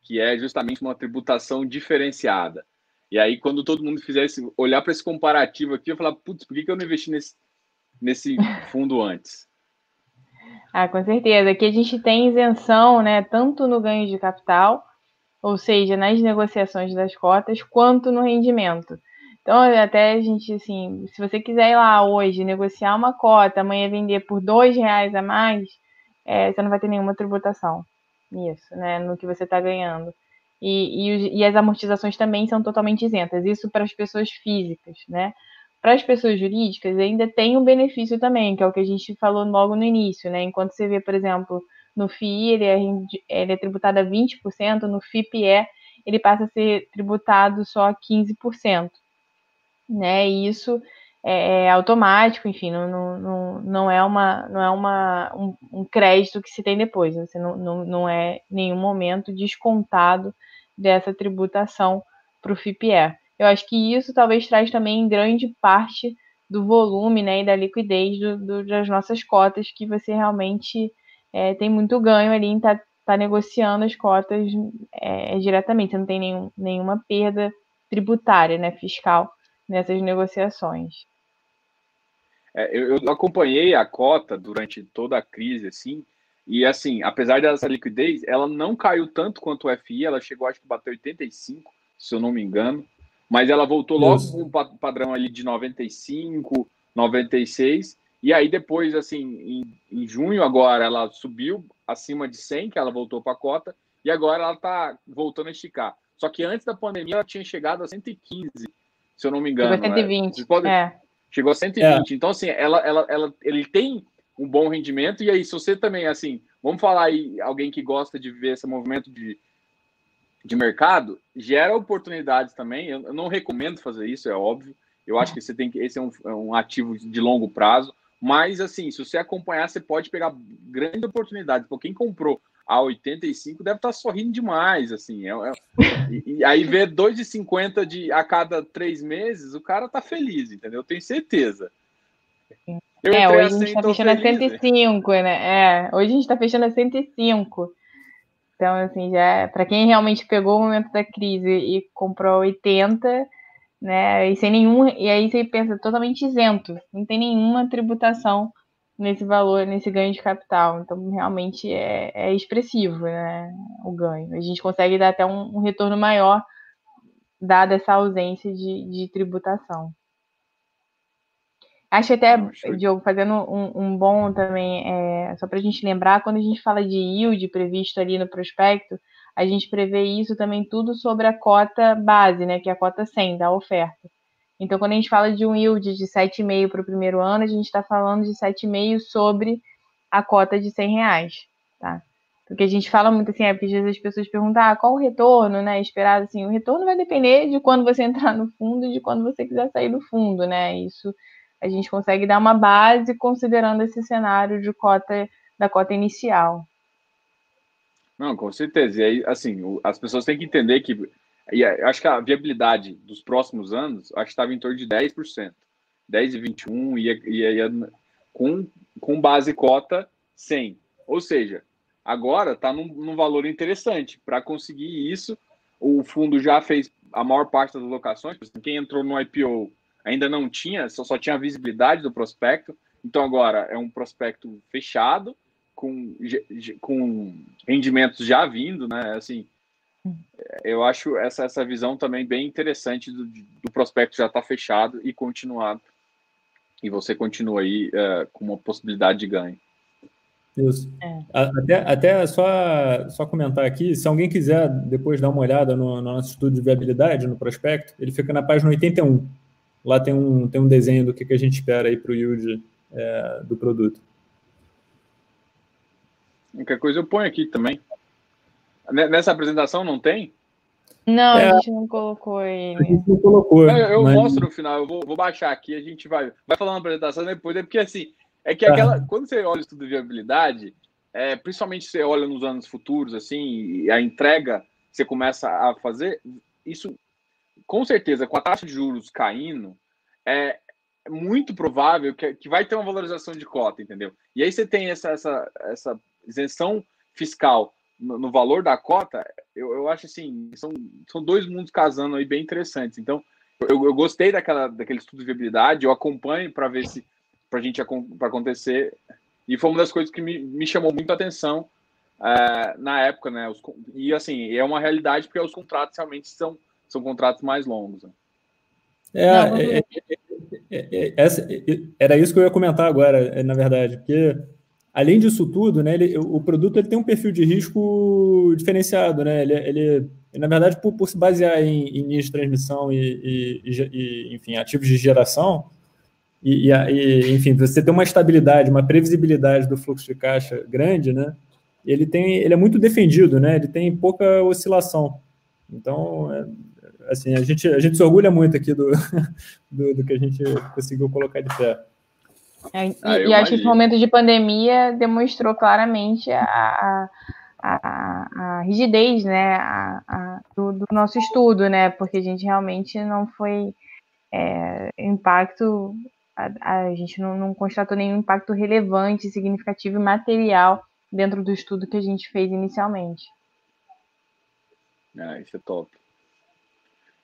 que é justamente uma tributação diferenciada. E aí, quando todo mundo fizesse olhar para esse comparativo aqui, eu falar, putz, por que, eu não investi nesse, nesse fundo antes?
Ah, com certeza. Aqui a gente tem isenção, né, tanto no ganho de capital, ou seja, nas negociações das cotas, quanto no rendimento. Então, até a gente, assim, se você quiser ir lá hoje negociar uma cota, amanhã vender por dois reais a mais, é, você não vai ter nenhuma tributação nisso, né, no que você está ganhando. E, e, e, as amortizações também são totalmente isentas, isso para as pessoas físicas, né? Para as pessoas jurídicas, ainda tem um benefício também, que é o que a gente falou logo no início, né? Enquanto você vê, por exemplo, no FII ele é, ele é tributado a 20%, no FIPE ele passa a ser tributado só a 15%. Né? E isso é, é automático, enfim, não, não, não é, uma, não é uma, um, um crédito que se tem depois, você não, não, não é em nenhum momento descontado dessa tributação para o FIPE. Eu acho que isso talvez traz também grande parte do volume né, e da liquidez do, do, das nossas cotas, que você realmente é, tem muito ganho ali em estar tá, tá negociando as cotas é, diretamente, você não tem nenhum, nenhuma perda tributária, né, fiscal nessas negociações.
É, eu, eu, acompanhei a cota durante toda a crise, assim, e assim, apesar dessa liquidez, ela não caiu tanto quanto o FI, ela chegou, acho que bateu 85, se eu não me engano mas ela voltou logo Isso. com um padrão ali de 95, 96, e aí depois, assim, em, em junho agora, ela subiu acima de 100, que ela voltou para a cota, e agora ela está voltando a esticar. Só que antes da pandemia ela tinha chegado a 115, se eu não me engano.
Chegou a 120,
é. Podem... é. Chegou a 120. É. Então, assim, ela, ela, ela, ele tem um bom rendimento, e aí, se você também, assim, vamos falar aí, alguém que gosta de ver esse movimento de, de mercado, gera oportunidades também. Eu, não recomendo fazer isso, é óbvio. Eu acho que você tem que. Esse é um, é um ativo de longo prazo. Mas, assim, se você acompanhar, você pode pegar grandes oportunidades. Porque quem comprou a 85 deve estar sorrindo demais, assim. É, é, e, e, aí ver 2,50 de a cada três meses, o cara tá feliz, entendeu? Eu tenho certeza.
Eu é, hoje a gente tá fechando a 105, né? É, hoje a gente tá fechando a 105. Então, assim, já para quem realmente pegou o momento da crise e comprou 80, né? E sem nenhum, e aí você pensa totalmente isento, não tem nenhuma tributação nesse valor, nesse ganho de capital. Então, realmente é, é expressivo, né? O ganho. A gente consegue dar até um, um retorno maior, dada essa ausência de, de tributação. Acho até, Diogo, fazendo um, um bom também, é, só para a gente lembrar, quando a gente fala de yield previsto ali no prospecto, a gente prevê isso também tudo sobre a cota base, né, que é a cota 100 da oferta. Então, quando a gente fala de um yield de 7,5 para o primeiro ano, a gente está falando de 7,5 sobre a cota de 100 reais, tá? Porque a gente fala muito assim, é porque às vezes as pessoas perguntam, ah, qual o retorno, né, esperado, assim, o retorno vai depender de quando você entrar no fundo e de quando você quiser sair do fundo, né, isso a gente consegue dar uma base considerando esse cenário de cota da cota inicial.
Não, com certeza. E aí, assim, as pessoas têm que entender que e acho que a viabilidade dos próximos anos acho que estava em torno de 10%. 10 e 21 e, e, e com, com base cota 100. Ou seja, agora está num, num valor interessante. Para conseguir isso, o fundo já fez a maior parte das locações. Quem entrou no IPO ainda não tinha, só, só tinha visibilidade do prospecto. Então agora é um prospecto fechado, com, com rendimentos já vindo, né? Assim, eu acho essa, essa visão também bem interessante do, do prospecto já estar tá fechado e continuado. E você continua aí uh, com uma possibilidade de ganho.
Isso. É. Até, até só, só comentar aqui, se alguém quiser depois dar uma olhada no, no nosso estudo de viabilidade, no prospecto, ele fica na página 81. Lá tem um, tem um desenho do que, que a gente espera aí para o yield é, do produto.
Qualquer coisa eu ponho aqui também. Nessa apresentação não tem?
Não, é, a gente não colocou ele. A gente não
colocou.
Eu, eu mas... mostro no final, eu vou, vou, baixar aqui, a gente vai, vai falar na apresentação depois, é porque assim, é que aquela, ah. quando você olha o estudo de viabilidade, é, principalmente você olha nos anos futuros, assim, a entrega você começa a fazer, isso com certeza, com a taxa de juros caindo, é muito provável que, que vai ter uma valorização de cota, entendeu? E aí você tem essa, essa, essa isenção fiscal no, no valor da cota, eu, eu acho assim, são, são dois mundos casando aí bem interessantes. Então, eu, eu gostei daquela, daquele estudo de viabilidade, eu acompanho para ver se para a gente para acontecer. E foi uma das coisas que me, me chamou muito a atenção uh, na época, né? Os, e assim, é uma realidade porque os contratos realmente são são contratos mais longos. Né?
É, é, é, é, era isso que eu ia comentar agora, na verdade, porque além disso tudo, né, ele, o produto ele tem um perfil de risco diferenciado, né? Ele, ele na verdade, por, por se basear em, em linhas de transmissão e, e, e, enfim, ativos de geração, e, e, enfim, você tem uma estabilidade, uma previsibilidade do fluxo de caixa grande, né? Ele tem, ele é muito defendido, né? Ele tem pouca oscilação. Então, é, assim, a gente, a gente se orgulha muito aqui do, do, do que a gente conseguiu colocar de pé.
É, e, ah, e acho que esse momento de pandemia demonstrou claramente a, a, a, a rigidez né, a, do, do, nosso estudo, né? Porque a gente realmente não foi é, impacto, a, gente não, não constatou nenhum impacto relevante, significativo e material dentro do estudo que a gente fez inicialmente.
Ah, isso é top.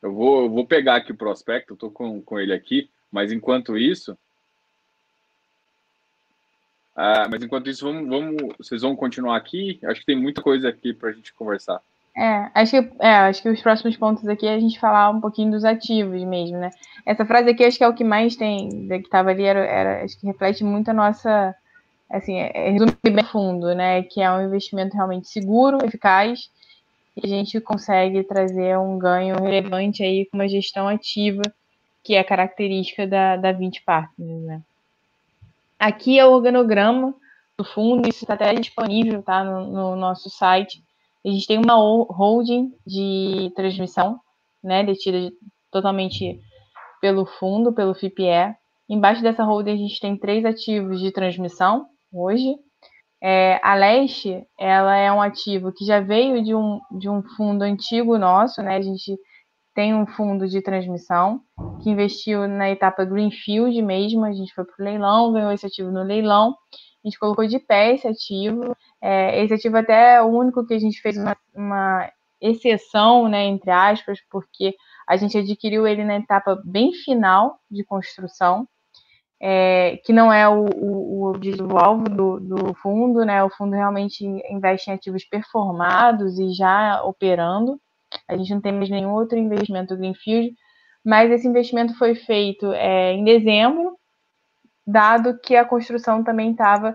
Eu vou, eu vou pegar aqui o prospecto, estou com, com ele aqui, mas enquanto isso. Ah, mas enquanto isso, vamos, vamos, vocês vão continuar aqui? Acho que tem muita coisa aqui para a gente conversar.
É acho, que, é, acho que os próximos pontos aqui é a gente falar um pouquinho dos ativos mesmo, né? Essa frase aqui acho que é o que mais tem, que estava ali, era, era, acho que reflete muito a nossa, assim, é, é, resume bem fundo, né? Que é um investimento realmente seguro, eficaz a gente consegue trazer um ganho relevante aí com uma gestão ativa, que é característica da, da 20 Partners. Né? Aqui é o organograma fundo, isso está até disponível tá, no, no, nosso site. A gente tem uma holding de transmissão, né, detida totalmente pelo fundo, pelo FIPE. Embaixo dessa holding a gente tem três ativos de transmissão hoje. É, a Leste, ela é um ativo que já veio de um, de um fundo antigo nosso, né? A gente tem um fundo de transmissão que investiu na etapa Greenfield mesmo. A gente foi para o leilão, ganhou esse ativo no leilão. A gente colocou de pé esse ativo. É, esse ativo até é o único que a gente fez uma, uma exceção, né, entre aspas, porque a gente adquiriu ele na etapa bem final de construção, é, que não é o, objetivo-alvo do, do, fundo, né? O fundo realmente investe em ativos performados e já operando. A gente não tem mais nenhum outro investimento Greenfield, mas esse investimento foi feito é, em dezembro, dado que a construção também estava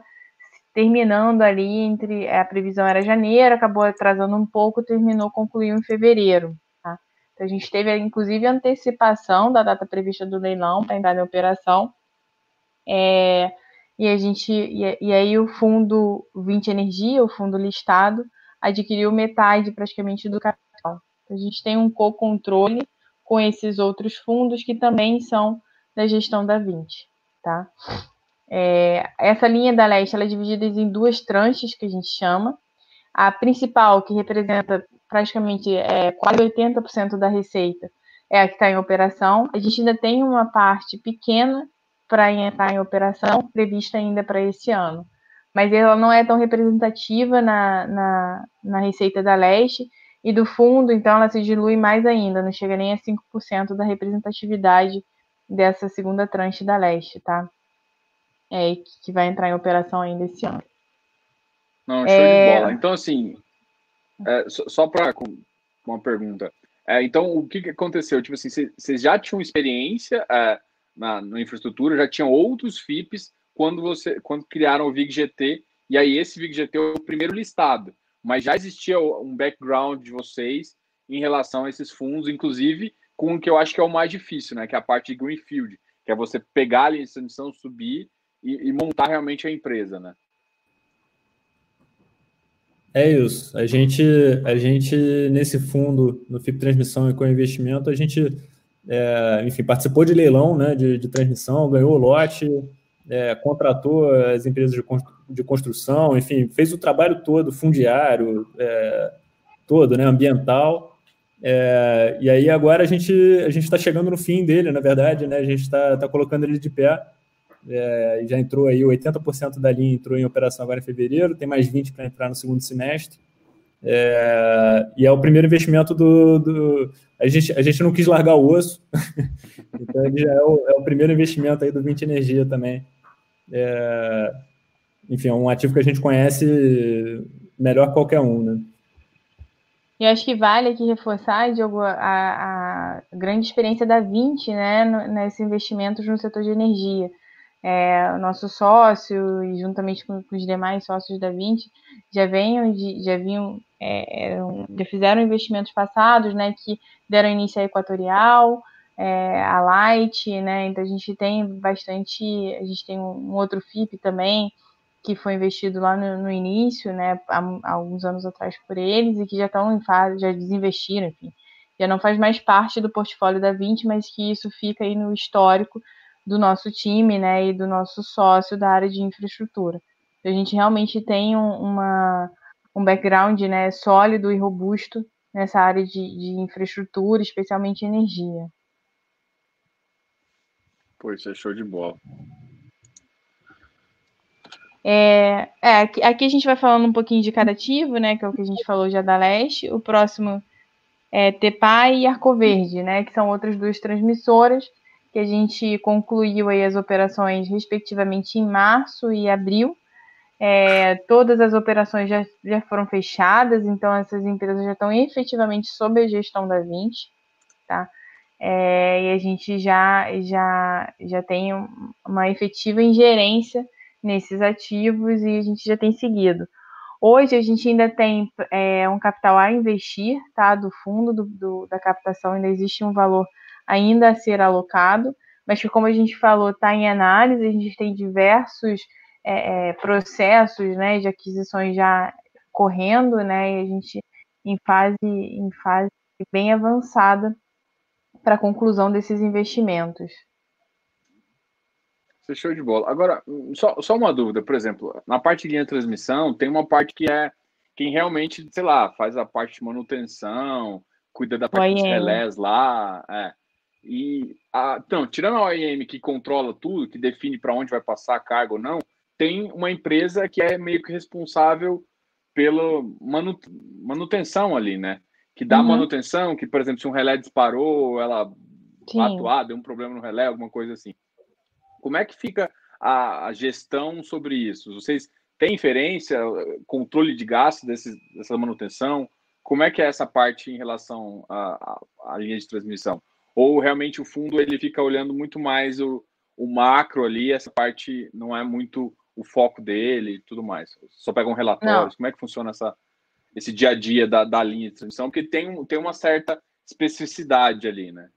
terminando ali entre a previsão era janeiro, acabou atrasando um pouco, terminou, concluiu em fevereiro. Tá? Então a gente teve inclusive antecipação da data prevista do leilão para entrar em operação. É, e a gente e, e, aí o fundo 20 Energia, o fundo listado, adquiriu metade praticamente do capital. A gente tem um co-controle com esses outros fundos que também são da gestão da 20, tá? É, essa linha da leste ela é dividida em duas tranches que a gente chama. A principal, que representa praticamente é, quase 80% da receita, é a que está em operação. A gente ainda tem uma parte pequena para entrar em operação, prevista ainda para esse ano. Mas ela não é tão representativa na, na, na receita da leste e do fundo, então ela se dilui mais ainda, não chega nem a 5% da representatividade dessa segunda tranche da leste, tá? É, que vai entrar em operação ainda esse ano.
Não, show é... de bola. Então, assim, é, só, só para uma pergunta. É, então, o que, que aconteceu? Tipo assim, vocês já tinham experiência é, na, na infraestrutura, já tinham outros FIPs quando você quando criaram o VIG-GT, e aí esse VIG-GT é o primeiro listado, mas já existia um background de vocês em relação a esses fundos, inclusive com o que eu acho que é o mais difícil, né, que é a parte de Greenfield, que é você pegar a licitação, subir e, e montar realmente a empresa, né?
É isso. A gente, a gente nesse fundo, no FIP Transmissão e com investimento, a gente é, enfim, participou de leilão né, de, de transmissão, ganhou o lote, é, contratou as empresas de, construção, enfim, fez o trabalho todo, fundiário, é, todo, né, ambiental. É, e aí agora a gente a gente está chegando no fim dele, na verdade, né? A gente está tá colocando ele de pé. É, já entrou aí 80% da linha entrou em operação agora em fevereiro, tem mais 20 para entrar no segundo semestre. É, e é o primeiro investimento do, do, a, gente, a gente não quis largar o osso, então ele já é o, é o, primeiro investimento aí do 20 Energia também. É, enfim, é um ativo que a gente conhece melhor qualquer um, né?
E acho que vale aqui reforçar, Diogo, a, a grande experiência da 20, né, nesse investimento no setor de energia é, nosso sócio e juntamente com, com, os demais sócios da 20 já venham de, já vinham é, já fizeram investimentos passados né que deram início à Equatorial é, Light né então a gente tem bastante a gente tem um, outro FIP também que foi investido lá no, no início né há, há, alguns anos atrás por eles e que já estão em fase já desinvestiram enfim já não faz mais parte do portfólio da 20 mas que isso fica aí no histórico do nosso time, né, e do nosso sócio da área de infraestrutura. A gente realmente tem um, uma, um background, né, sólido e robusto nessa área de, de infraestrutura, especialmente energia.
Pô, isso é show de bola.
É, é, aqui, aqui, a gente vai falando um pouquinho de cada ativo, né, que é o que a gente falou já da Leste. O próximo é Tepai e Arcoverde, né, que são outras duas transmissoras que a gente concluiu aí as operações respectivamente em março e abril. É, todas as operações já, já foram fechadas, então essas empresas já estão efetivamente sob a gestão da 20, tá? É, e a gente já, já, já tem uma efetiva ingerência nesses ativos e a gente já tem seguido. Hoje a gente ainda tem é, um capital a investir, tá? Do fundo do, do, da captação ainda existe um valor ainda a ser alocado, mas que, como a gente falou, está em análise, a gente tem diversos é, é, processos né, de aquisições já correndo, né, e a gente em fase, em fase bem avançada para a conclusão desses investimentos.
Show de bola. Agora, só, só uma dúvida, por exemplo, na parte de linha de transmissão, tem uma parte que é quem realmente, sei lá, faz a parte de manutenção, cuida da parte dos relés lá. É. E, a, então, tirando a OEM que controla tudo, que define para onde vai passar a carga ou não, tem uma empresa que é meio que responsável pela manutenção ali, né? Que dá uhum. manutenção, que, por exemplo, se um relé disparou, ela Sim. atuar, deu um problema no relé, alguma coisa assim. Como é que fica a, a gestão sobre isso? Vocês têm inferência, controle de gasto desse, dessa manutenção? Como é que é essa parte em relação à, linha de transmissão? Ou realmente o fundo ele fica olhando muito mais o, o macro ali, essa parte não é muito o foco dele e tudo mais? Só pegam um relatórios? Como é que funciona essa, esse dia a dia da, da linha de transmissão? Porque tem, tem uma certa especificidade ali, né?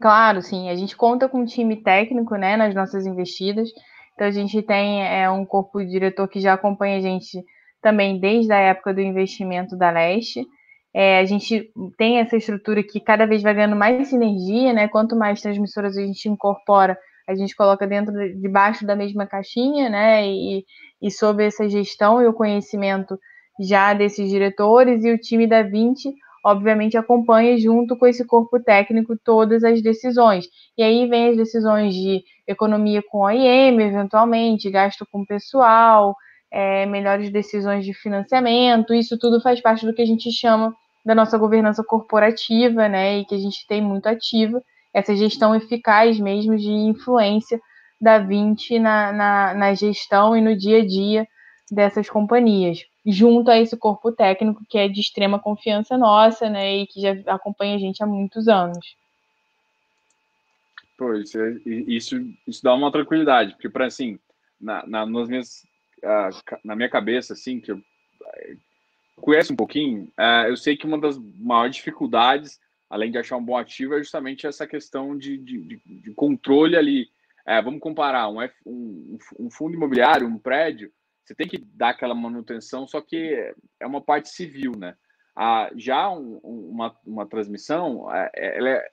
Claro, sim. A gente conta com um time técnico, né, nas nossas investidas. Então a gente tem é, um corpo diretor que já acompanha a gente também desde a época do investimento da Leste. É, a gente tem essa estrutura que cada vez vai ganhando mais sinergia, né? Quanto mais transmissoras a gente incorpora, a gente coloca dentro, debaixo da mesma caixinha, né? E, e sob essa gestão e o conhecimento já desses diretores e o time da 20 obviamente acompanha junto com esse corpo técnico todas as decisões. E aí vem as decisões de economia com OIM, eventualmente, gasto com pessoal, é, melhores decisões de financiamento, isso tudo faz parte do que a gente chama da nossa governança corporativa, né, e que a gente tem muito ativa, essa gestão eficaz mesmo de influência da 20 na, na, na gestão e no dia a dia dessas companhias junto a esse corpo técnico que é de extrema confiança nossa, né, e que já acompanha a gente há muitos anos.
Pô, isso, é, isso, isso dá uma tranquilidade, porque para assim, na, na, nas minhas, na minha cabeça, assim, que eu uh, conheço um pouquinho, uh, eu sei que uma das maiores dificuldades, além de achar um bom ativo, é justamente essa questão de, de, de, controle ali. É, vamos comparar um, um, um fundo imobiliário, um prédio, você tem que dar aquela manutenção, só que é uma parte civil, né? Ah, já um, uma, uma transmissão, é, é, ela é,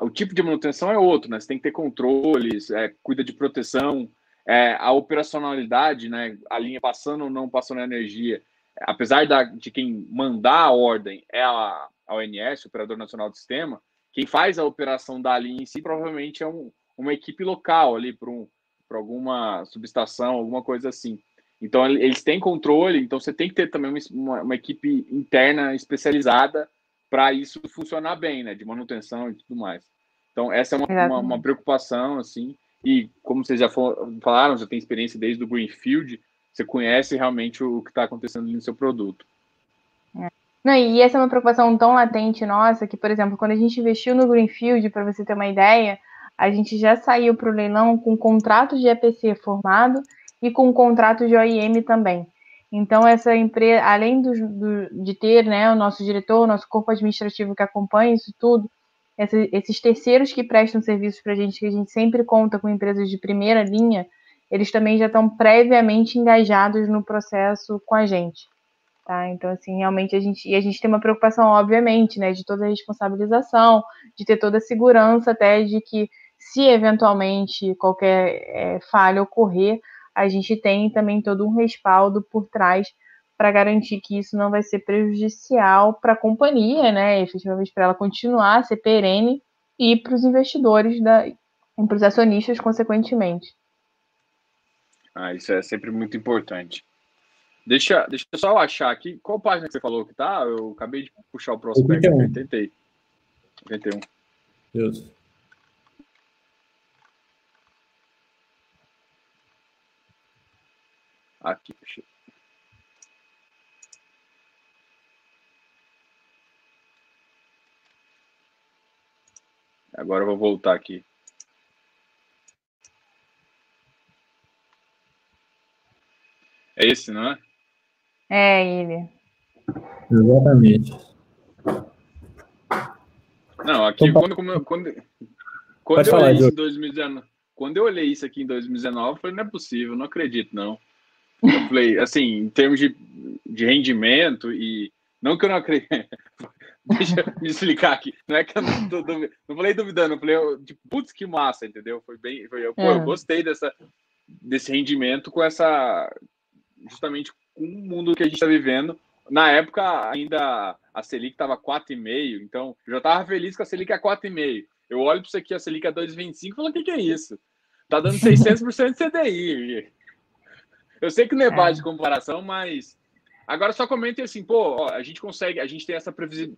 o tipo de manutenção é outro, né? Você tem que ter controles, é, cuida de proteção, é, a operacionalidade, né? A linha passando ou não passando energia, apesar da, de quem mandar a ordem é a, ONS, Operador Nacional do Sistema, quem faz a operação da linha em si provavelmente é um, uma equipe local ali para um, alguma subestação, alguma coisa assim. Então, eles têm controle, então você tem que ter também uma, uma equipe interna especializada para isso funcionar bem, né? De manutenção e tudo mais. Então, essa é uma, uma, uma preocupação, assim. E como vocês já falaram, já tem experiência desde o Greenfield, você conhece realmente o que está acontecendo no seu produto.
É. Não, e essa é uma preocupação tão latente nossa que, por exemplo, quando a gente investiu no Greenfield, para você ter uma ideia, a gente já saiu para o leilão com contrato de EPC formado e com contrato de OIM também. Então, essa empresa, além do, do, de ter né, o nosso diretor, o nosso corpo administrativo que acompanha isso tudo, essa, esses terceiros que prestam serviços para a gente, que a gente sempre conta com empresas de primeira linha, eles também já estão previamente engajados no processo com a gente. Tá? Então, assim, realmente a gente. E a gente tem uma preocupação, obviamente, né, de toda a responsabilização, de ter toda a segurança até de que, se eventualmente qualquer é, falha ocorrer, a gente tem também todo um respaldo por trás para garantir que isso não vai ser prejudicial para a companhia, né? Efetivamente para ela continuar a ser perene e para os investidores da, para os acionistas, consequentemente.
Ah, isso é sempre muito importante. Deixa, deixa eu só achar aqui. Qual página que você falou que tá? Eu acabei de puxar o prospecto. 81. Eu tentei. 81. Deus. Aqui, Agora eu vou voltar aqui. É esse, não é?
É ele.
Exatamente.
Não, aqui então, quando, quando, quando eu
falar,
li em 2019, quando eu olhei isso aqui em 2019, eu falei, não é possível, não acredito, não. Eu falei, assim, em termos de, de rendimento e. Não que eu não acredito. Deixa eu me explicar aqui. Não é que eu não, tô, não falei duvidando, eu falei, tipo, putz, que massa, entendeu? Foi bem. Foi, eu, pô, eu gostei dessa, desse rendimento com essa. Justamente com o mundo que a gente está vivendo. Na época, ainda a Selic estava 4,5, então eu já estava feliz com a Selic a 4,5. Eu olho para isso aqui, a Selic a 2,25 e falo, o que, que é isso? Tá dando 600% de CDI. Eu sei que não é base de comparação, mas agora só comentem assim, pô, ó, a gente consegue, a gente tem essa,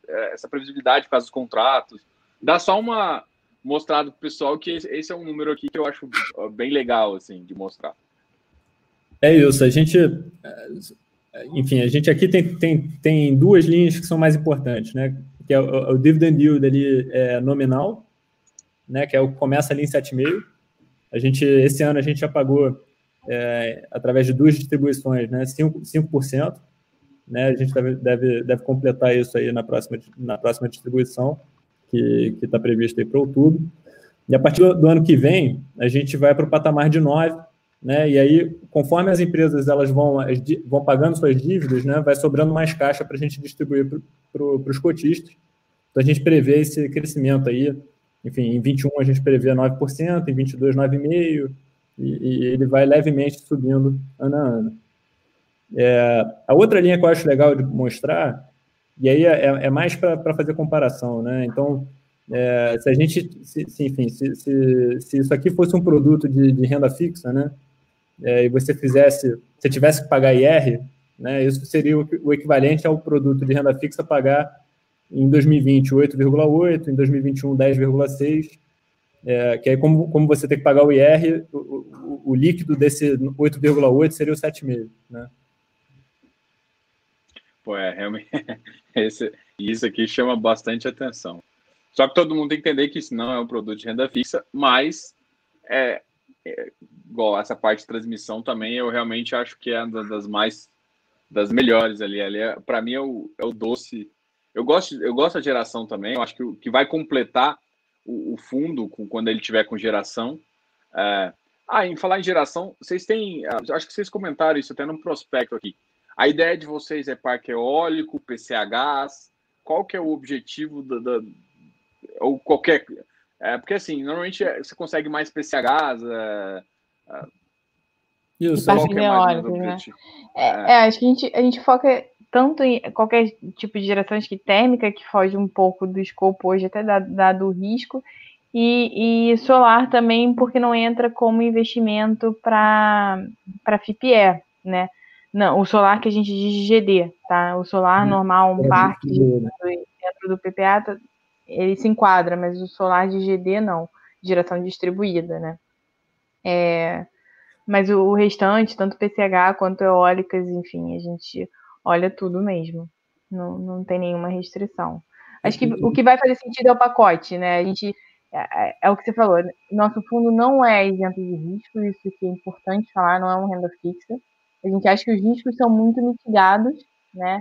eh, essa previsibilidade por causa dos contratos. Dá só uma mostrada pro pessoal que esse é um número aqui que eu acho bem legal, assim, de mostrar.
É isso, a gente, eh, enfim, a gente aqui tem, tem, tem duas linhas que são mais importantes, né? Que é o, o dividend yield ali é nominal, né? Que é o que começa ali em 7,5. A gente, esse ano a gente já pagou é, através de duas distribuições, né, 5%, 5% né, a gente deve, deve, deve completar isso aí na próxima, na próxima distribuição, que está prevista aí para outubro. E a partir do ano que vem, a gente vai para o patamar de 9%, né, e aí, conforme as empresas elas vão, vão pagando suas dívidas, né, vai sobrando mais caixa para a gente distribuir para os cotistas. Então, a gente prevê esse crescimento aí, enfim, em 21 a gente prevê 9%, em 22, 9,5%, e, e ele vai levemente subindo ano a ano. É, a outra linha que eu acho legal de mostrar, e aí é, é mais para fazer comparação, né? Então, é, se a gente, se, se enfim, se, se, se, isso aqui fosse um produto de, de renda fixa, né? É, e você fizesse, se tivesse que pagar IR, né? Isso seria o, o equivalente ao produto de renda fixa pagar em 2020 8,8, em 2021 10,6 é, que aí, como, como você tem que pagar o IR, o, o, o líquido desse 8,8 seria o 7,5, né?
Pô, é, realmente, esse, isso aqui chama bastante atenção. Só que todo mundo tem que entender que isso não é um produto de renda fixa, mas é, é igual essa parte de transmissão também, eu realmente acho que é uma das mais das melhores ali. ali é, para mim é o, é o doce. Eu gosto, eu gosto da geração também, eu acho que que vai completar o, o fundo com, quando ele tiver com geração. É... Ah, em falar em geração, vocês têm. Ah, acho que vocês comentaram isso até no prospecto aqui. A ideia de vocês é parque eólico, PCHs? Qual que é o objetivo da. da ou qualquer. É, porque assim, normalmente é, você consegue mais PCHs. É,
isso, qual que é né? É, é, acho que a gente, a gente foca tanto em qualquer tipo de geração que térmica, que foge um pouco do escopo hoje, até dado o risco, e, e, solar também, porque não entra como investimento para FIPE, né? Não, o solar que a gente diz de GD, tá? O solar hum, normal, um é parque dentro do PPA, tá, ele se enquadra, mas o solar de GD não, geração distribuída, né? É, mas o restante, tanto PCH quanto eólicas, enfim, a gente olha tudo mesmo. Não, não tem nenhuma restrição. Acho que o que vai fazer sentido é o pacote, né? A gente é, é, é, o que você falou. Nosso fundo não é isento de risco, isso que é importante falar, não é uma renda fixa. A gente acha que os riscos são muito mitigados, né?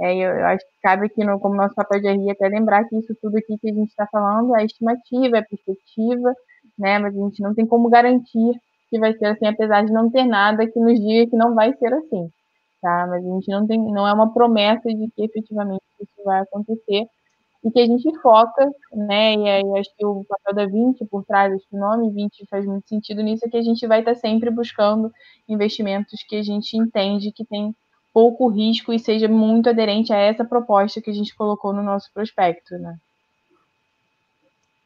É, eu, eu, acho que cabe aqui, no, como nosso papel de RI, até lembrar que isso tudo aqui que a gente está falando é estimativa, é perspectiva, né? Mas a gente não tem como garantir que vai ser assim, apesar de não ter nada que nos diga que não vai ser assim tá? Mas a gente não tem, não é uma promessa de que efetivamente isso vai acontecer e que a gente foca, né? E aí acho que o papel da 20 por trás desse nome, 20 faz muito sentido nisso, é que a gente vai estar sempre buscando investimentos que a gente entende que tem pouco risco e seja muito aderente a essa proposta que a gente colocou no nosso prospecto, né?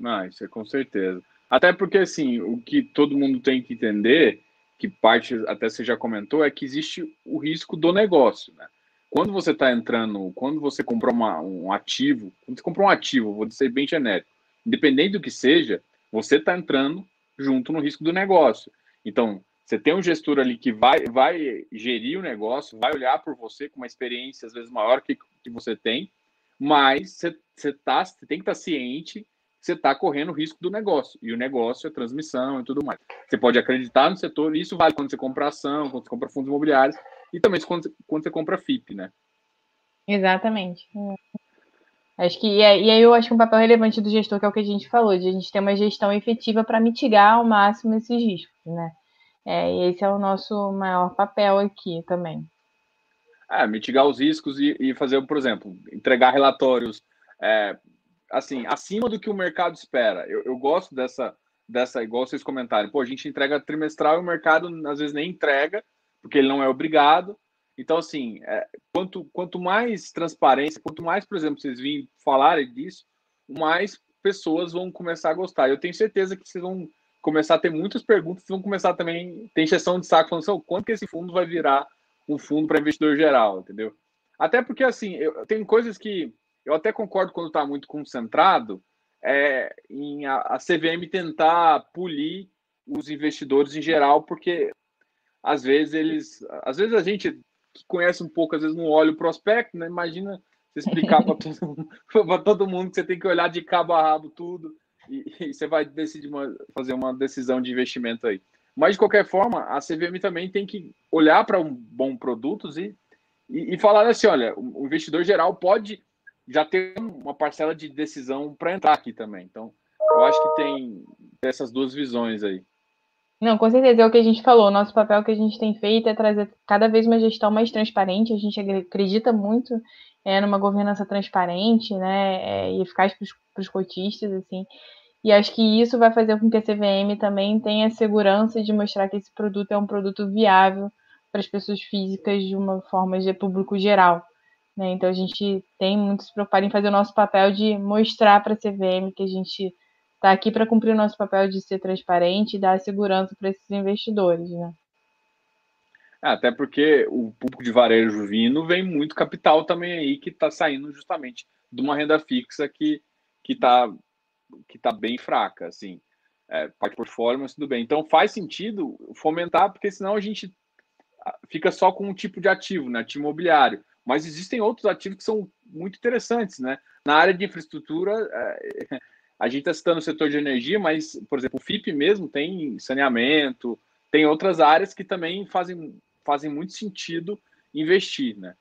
Ah, isso é com certeza. Até porque, assim, o que todo mundo tem que entender que parte, até você já comentou, é que existe o risco do negócio, né? Quando você está entrando, quando você comprou uma, um ativo, quando você comprou um ativo, vou dizer bem genérico, independente do que seja, você está entrando junto no risco do negócio. Então, você tem um gestor ali que vai, vai gerir o negócio, vai olhar por você com uma experiência às vezes maior que, que você tem, mas você, você, tá, você tem que estar tá ciente você está correndo o risco do negócio. E o negócio é transmissão e tudo mais. Você pode acreditar no setor, e isso vale quando você compra ação, quando você compra fundos imobiliários, e também quando, quando você compra FIP, né?
Exatamente. Acho que, e aí eu acho que um papel relevante do gestor, que é o que a gente falou, de a gente ter uma gestão efetiva para mitigar ao máximo esses riscos, né? É, e esse é o nosso maior papel aqui também.
É, mitigar os riscos e, e fazer, por exemplo, entregar relatórios é, assim, acima do que o mercado espera. Eu, eu gosto dessa, dessa, igual vocês comentaram, pô, a gente entrega trimestral e o mercado às vezes nem entrega, porque ele não é obrigado. Então, assim, é, quanto, quanto mais transparência, quanto mais, por exemplo, vocês virem falarem disso, mais pessoas vão começar a gostar. Eu tenho certeza que vocês vão começar a ter muitas perguntas, vão começar também, tem injeção de saco falando assim, quanto que esse fundo vai virar um fundo para investidor geral, entendeu? Até porque, assim, eu, tem coisas que eu até concordo quando está muito concentrado, é, em a, a CVM tentar polir os investidores em geral, porque às vezes eles, às vezes a gente que conhece um pouco, às vezes não olha o prospecto, né? Imagina você explicar para todo, todo, mundo que você tem que olhar de cabo a rabo tudo e, e você vai decidir uma, fazer uma decisão de investimento aí. Mas de qualquer forma, a CVM também tem que olhar para um bom produto e, e, e falar assim, olha, o investidor geral pode já ter uma parcela de decisão para entrar aqui também. Então, eu acho que tem essas duas visões aí.
Não, com certeza é o que a gente falou. Nosso papel que a gente tem feito é trazer cada vez uma gestão mais transparente. A gente acredita muito é, numa governança transparente, né, é, e eficaz para os cotistas, assim. E acho que isso vai fazer com que a CVM também tenha segurança de mostrar que esse produto é um produto viável para as pessoas físicas de uma forma de público geral. Né? Então a gente tem muito se preocupar em fazer o nosso papel de mostrar para a CVM que a gente está aqui para cumprir o nosso papel de ser transparente e dar segurança para esses investidores, né?
É, até porque o público de varejo vindo vem muito capital também aí que está saindo justamente de uma renda fixa que que está que tá bem fraca, assim, é, parte portfólio, tudo bem. Então faz sentido fomentar, porque senão a gente fica só com um tipo de ativo, né, ativo imobiliário. Mas existem outros ativos que são muito interessantes, né? Na área de infraestrutura, é, a gente está citando o setor de energia, mas, por exemplo, o FIP mesmo tem saneamento, tem outras áreas que também fazem, fazem muito sentido investir, né?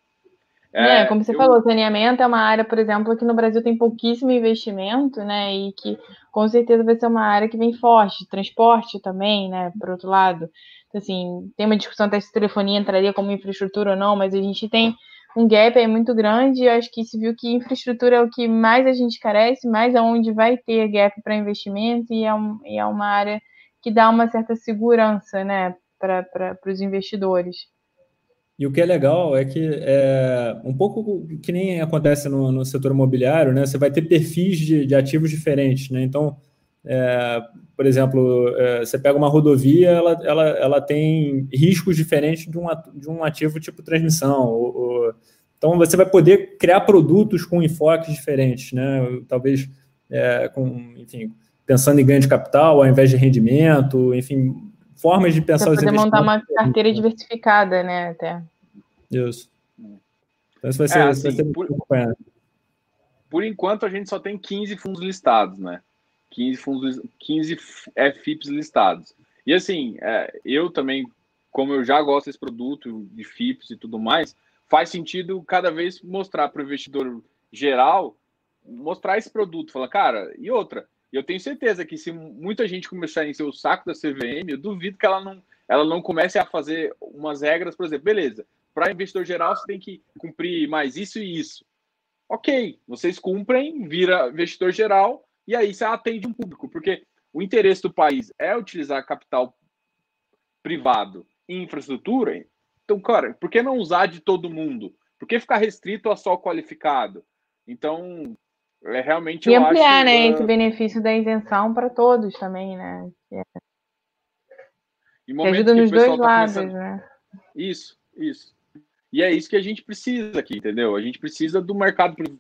É, é como você eu... falou, saneamento é uma área, por exemplo, que no Brasil tem pouquíssimo investimento, né? E que com certeza vai ser uma área que vem forte. Transporte também, né? Por outro lado. Então, assim, tem uma discussão até se telefonia entraria como infraestrutura ou não, mas a gente tem um gap aí muito grande. Eu acho que se viu que infraestrutura é o que mais a gente carece, mais aonde vai ter gap para investimento e é, um, e é uma área que dá uma certa segurança, né, para os investidores.
E o que é legal é que é um pouco que nem acontece no, no setor imobiliário, né? Você vai ter perfis de, de ativos diferentes, né? Então, é, por exemplo, é, você pega uma rodovia, ela, ela, ela tem riscos diferentes de um, de um ativo tipo transmissão. Ou, ou, então, você vai poder criar produtos com enfoques diferentes, né? Talvez é, com, enfim, pensando em ganho de capital ao invés de rendimento, enfim, formas de pensar
você os poder montar uma carteira diversificada, né? Até.
Isso. Então, isso vai ser, é, assim, vai ser
por, por enquanto, a gente só tem 15 fundos listados, né? 15 fundos, 15 FIPs listados. E assim, é, eu também, como eu já gosto desse produto de FIPs e tudo mais, faz sentido cada vez mostrar para o investidor geral, mostrar esse produto. Falar, cara, e outra, eu tenho certeza que se muita gente começar a encher o saco da CVM, eu duvido que ela não, ela não comece a fazer umas regras, por exemplo, beleza, para investidor geral você tem que cumprir mais isso e isso. Ok, vocês cumprem, vira investidor geral, e aí você atende um público, porque o interesse do país é utilizar capital privado em infraestrutura. Então, cara, por que não usar de todo mundo? Por que ficar restrito a só qualificado? Então, é realmente.
E ampliar, acho, né, uh... esse benefício da isenção para todos também, né? É. Que ajuda nos dois tá lados, começando... né?
Isso, isso. E é isso que a gente precisa aqui, entendeu? A gente precisa do mercado privado,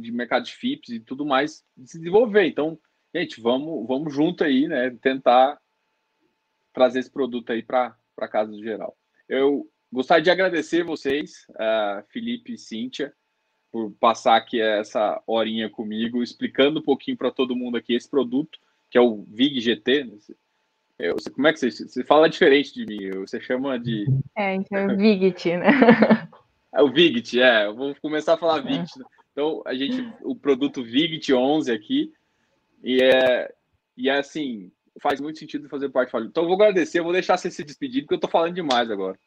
de mercado de FIPS e tudo mais, se desenvolver. Então, gente, vamos, vamos junto aí, né? Tentar trazer esse produto aí para casa do geral. Eu gostaria de agradecer vocês, uh, Felipe e Cíntia, por passar aqui essa horinha comigo, explicando um pouquinho para todo mundo aqui esse produto, que é o VIG GT. Eu, como é que você, você fala diferente de mim? Você chama de.
É, então é o VIGT, né?
É o VIGT, é. Eu vou começar a falar VIGT. Então, a gente, o produto Vigit 11 aqui, e é, e é assim, faz muito sentido fazer parte do Então, eu vou agradecer, eu vou deixar você se despedir, porque eu tô falando demais agora.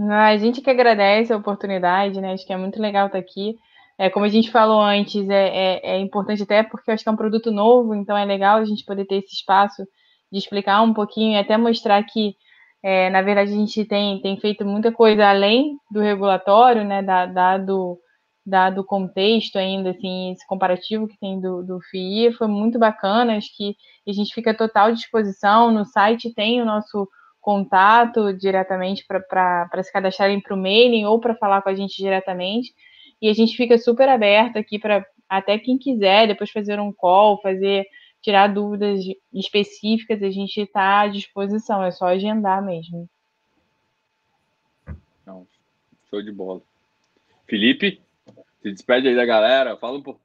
Ah, a gente que agradece a oportunidade, né? Acho que é muito legal estar aqui. É, como a gente falou antes, é, é, é importante até porque eu acho que é um produto novo, então é legal a gente poder ter esse espaço de explicar um pouquinho e até mostrar que, é, na verdade, a gente tem, tem feito muita coisa além do regulatório, né? Dado, dado o contexto ainda, assim, esse comparativo que tem do, do FII, foi muito bacana, acho que a gente fica à total disposição, no site tem o nosso contato diretamente para se cadastrarem para o mailing ou para falar com a gente diretamente. E a gente fica super aberto aqui para até quem quiser depois fazer um call, fazer tirar dúvidas específicas, a gente está à disposição, é só agendar mesmo.
Não, show de bola. Felipe, se despede aí da galera, fala um pouco.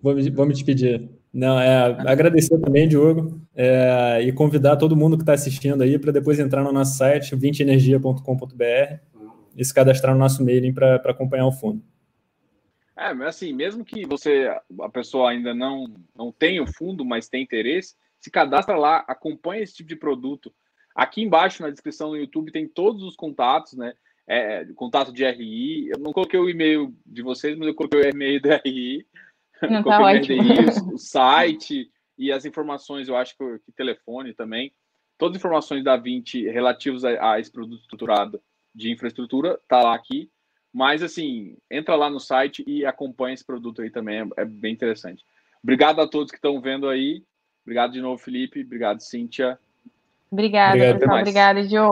Vou me, vou me despedir. Não, é agradecer também, Diogo, é, e convidar todo mundo que está assistindo aí para depois entrar no nosso site, 20energia.com.br, e se cadastrar no nosso mailing para acompanhar o fundo.
É, mas assim, mesmo que você, a pessoa ainda não, não tenha o fundo, mas tem interesse, se cadastra lá, acompanha esse tipo de produto. Aqui embaixo na descrição do YouTube tem todos os contatos, né? É, contato de RI. Eu não coloquei o e-mail de vocês, mas eu coloquei o e-mail da RI.
Não, tá ótimo.
RI, o site e as informações, eu acho que, que telefone também. Todas as informações da 20 relativas a, a esse produto estruturado de infraestrutura, tá lá aqui. Mas, assim, entra lá no site e acompanha esse produto aí também, é, é bem interessante. Obrigado a todos que estão vendo aí. Obrigado de novo, Felipe. Obrigado, Cíntia.
Obrigada, Obrigado, pessoal. Obrigada, Diogo.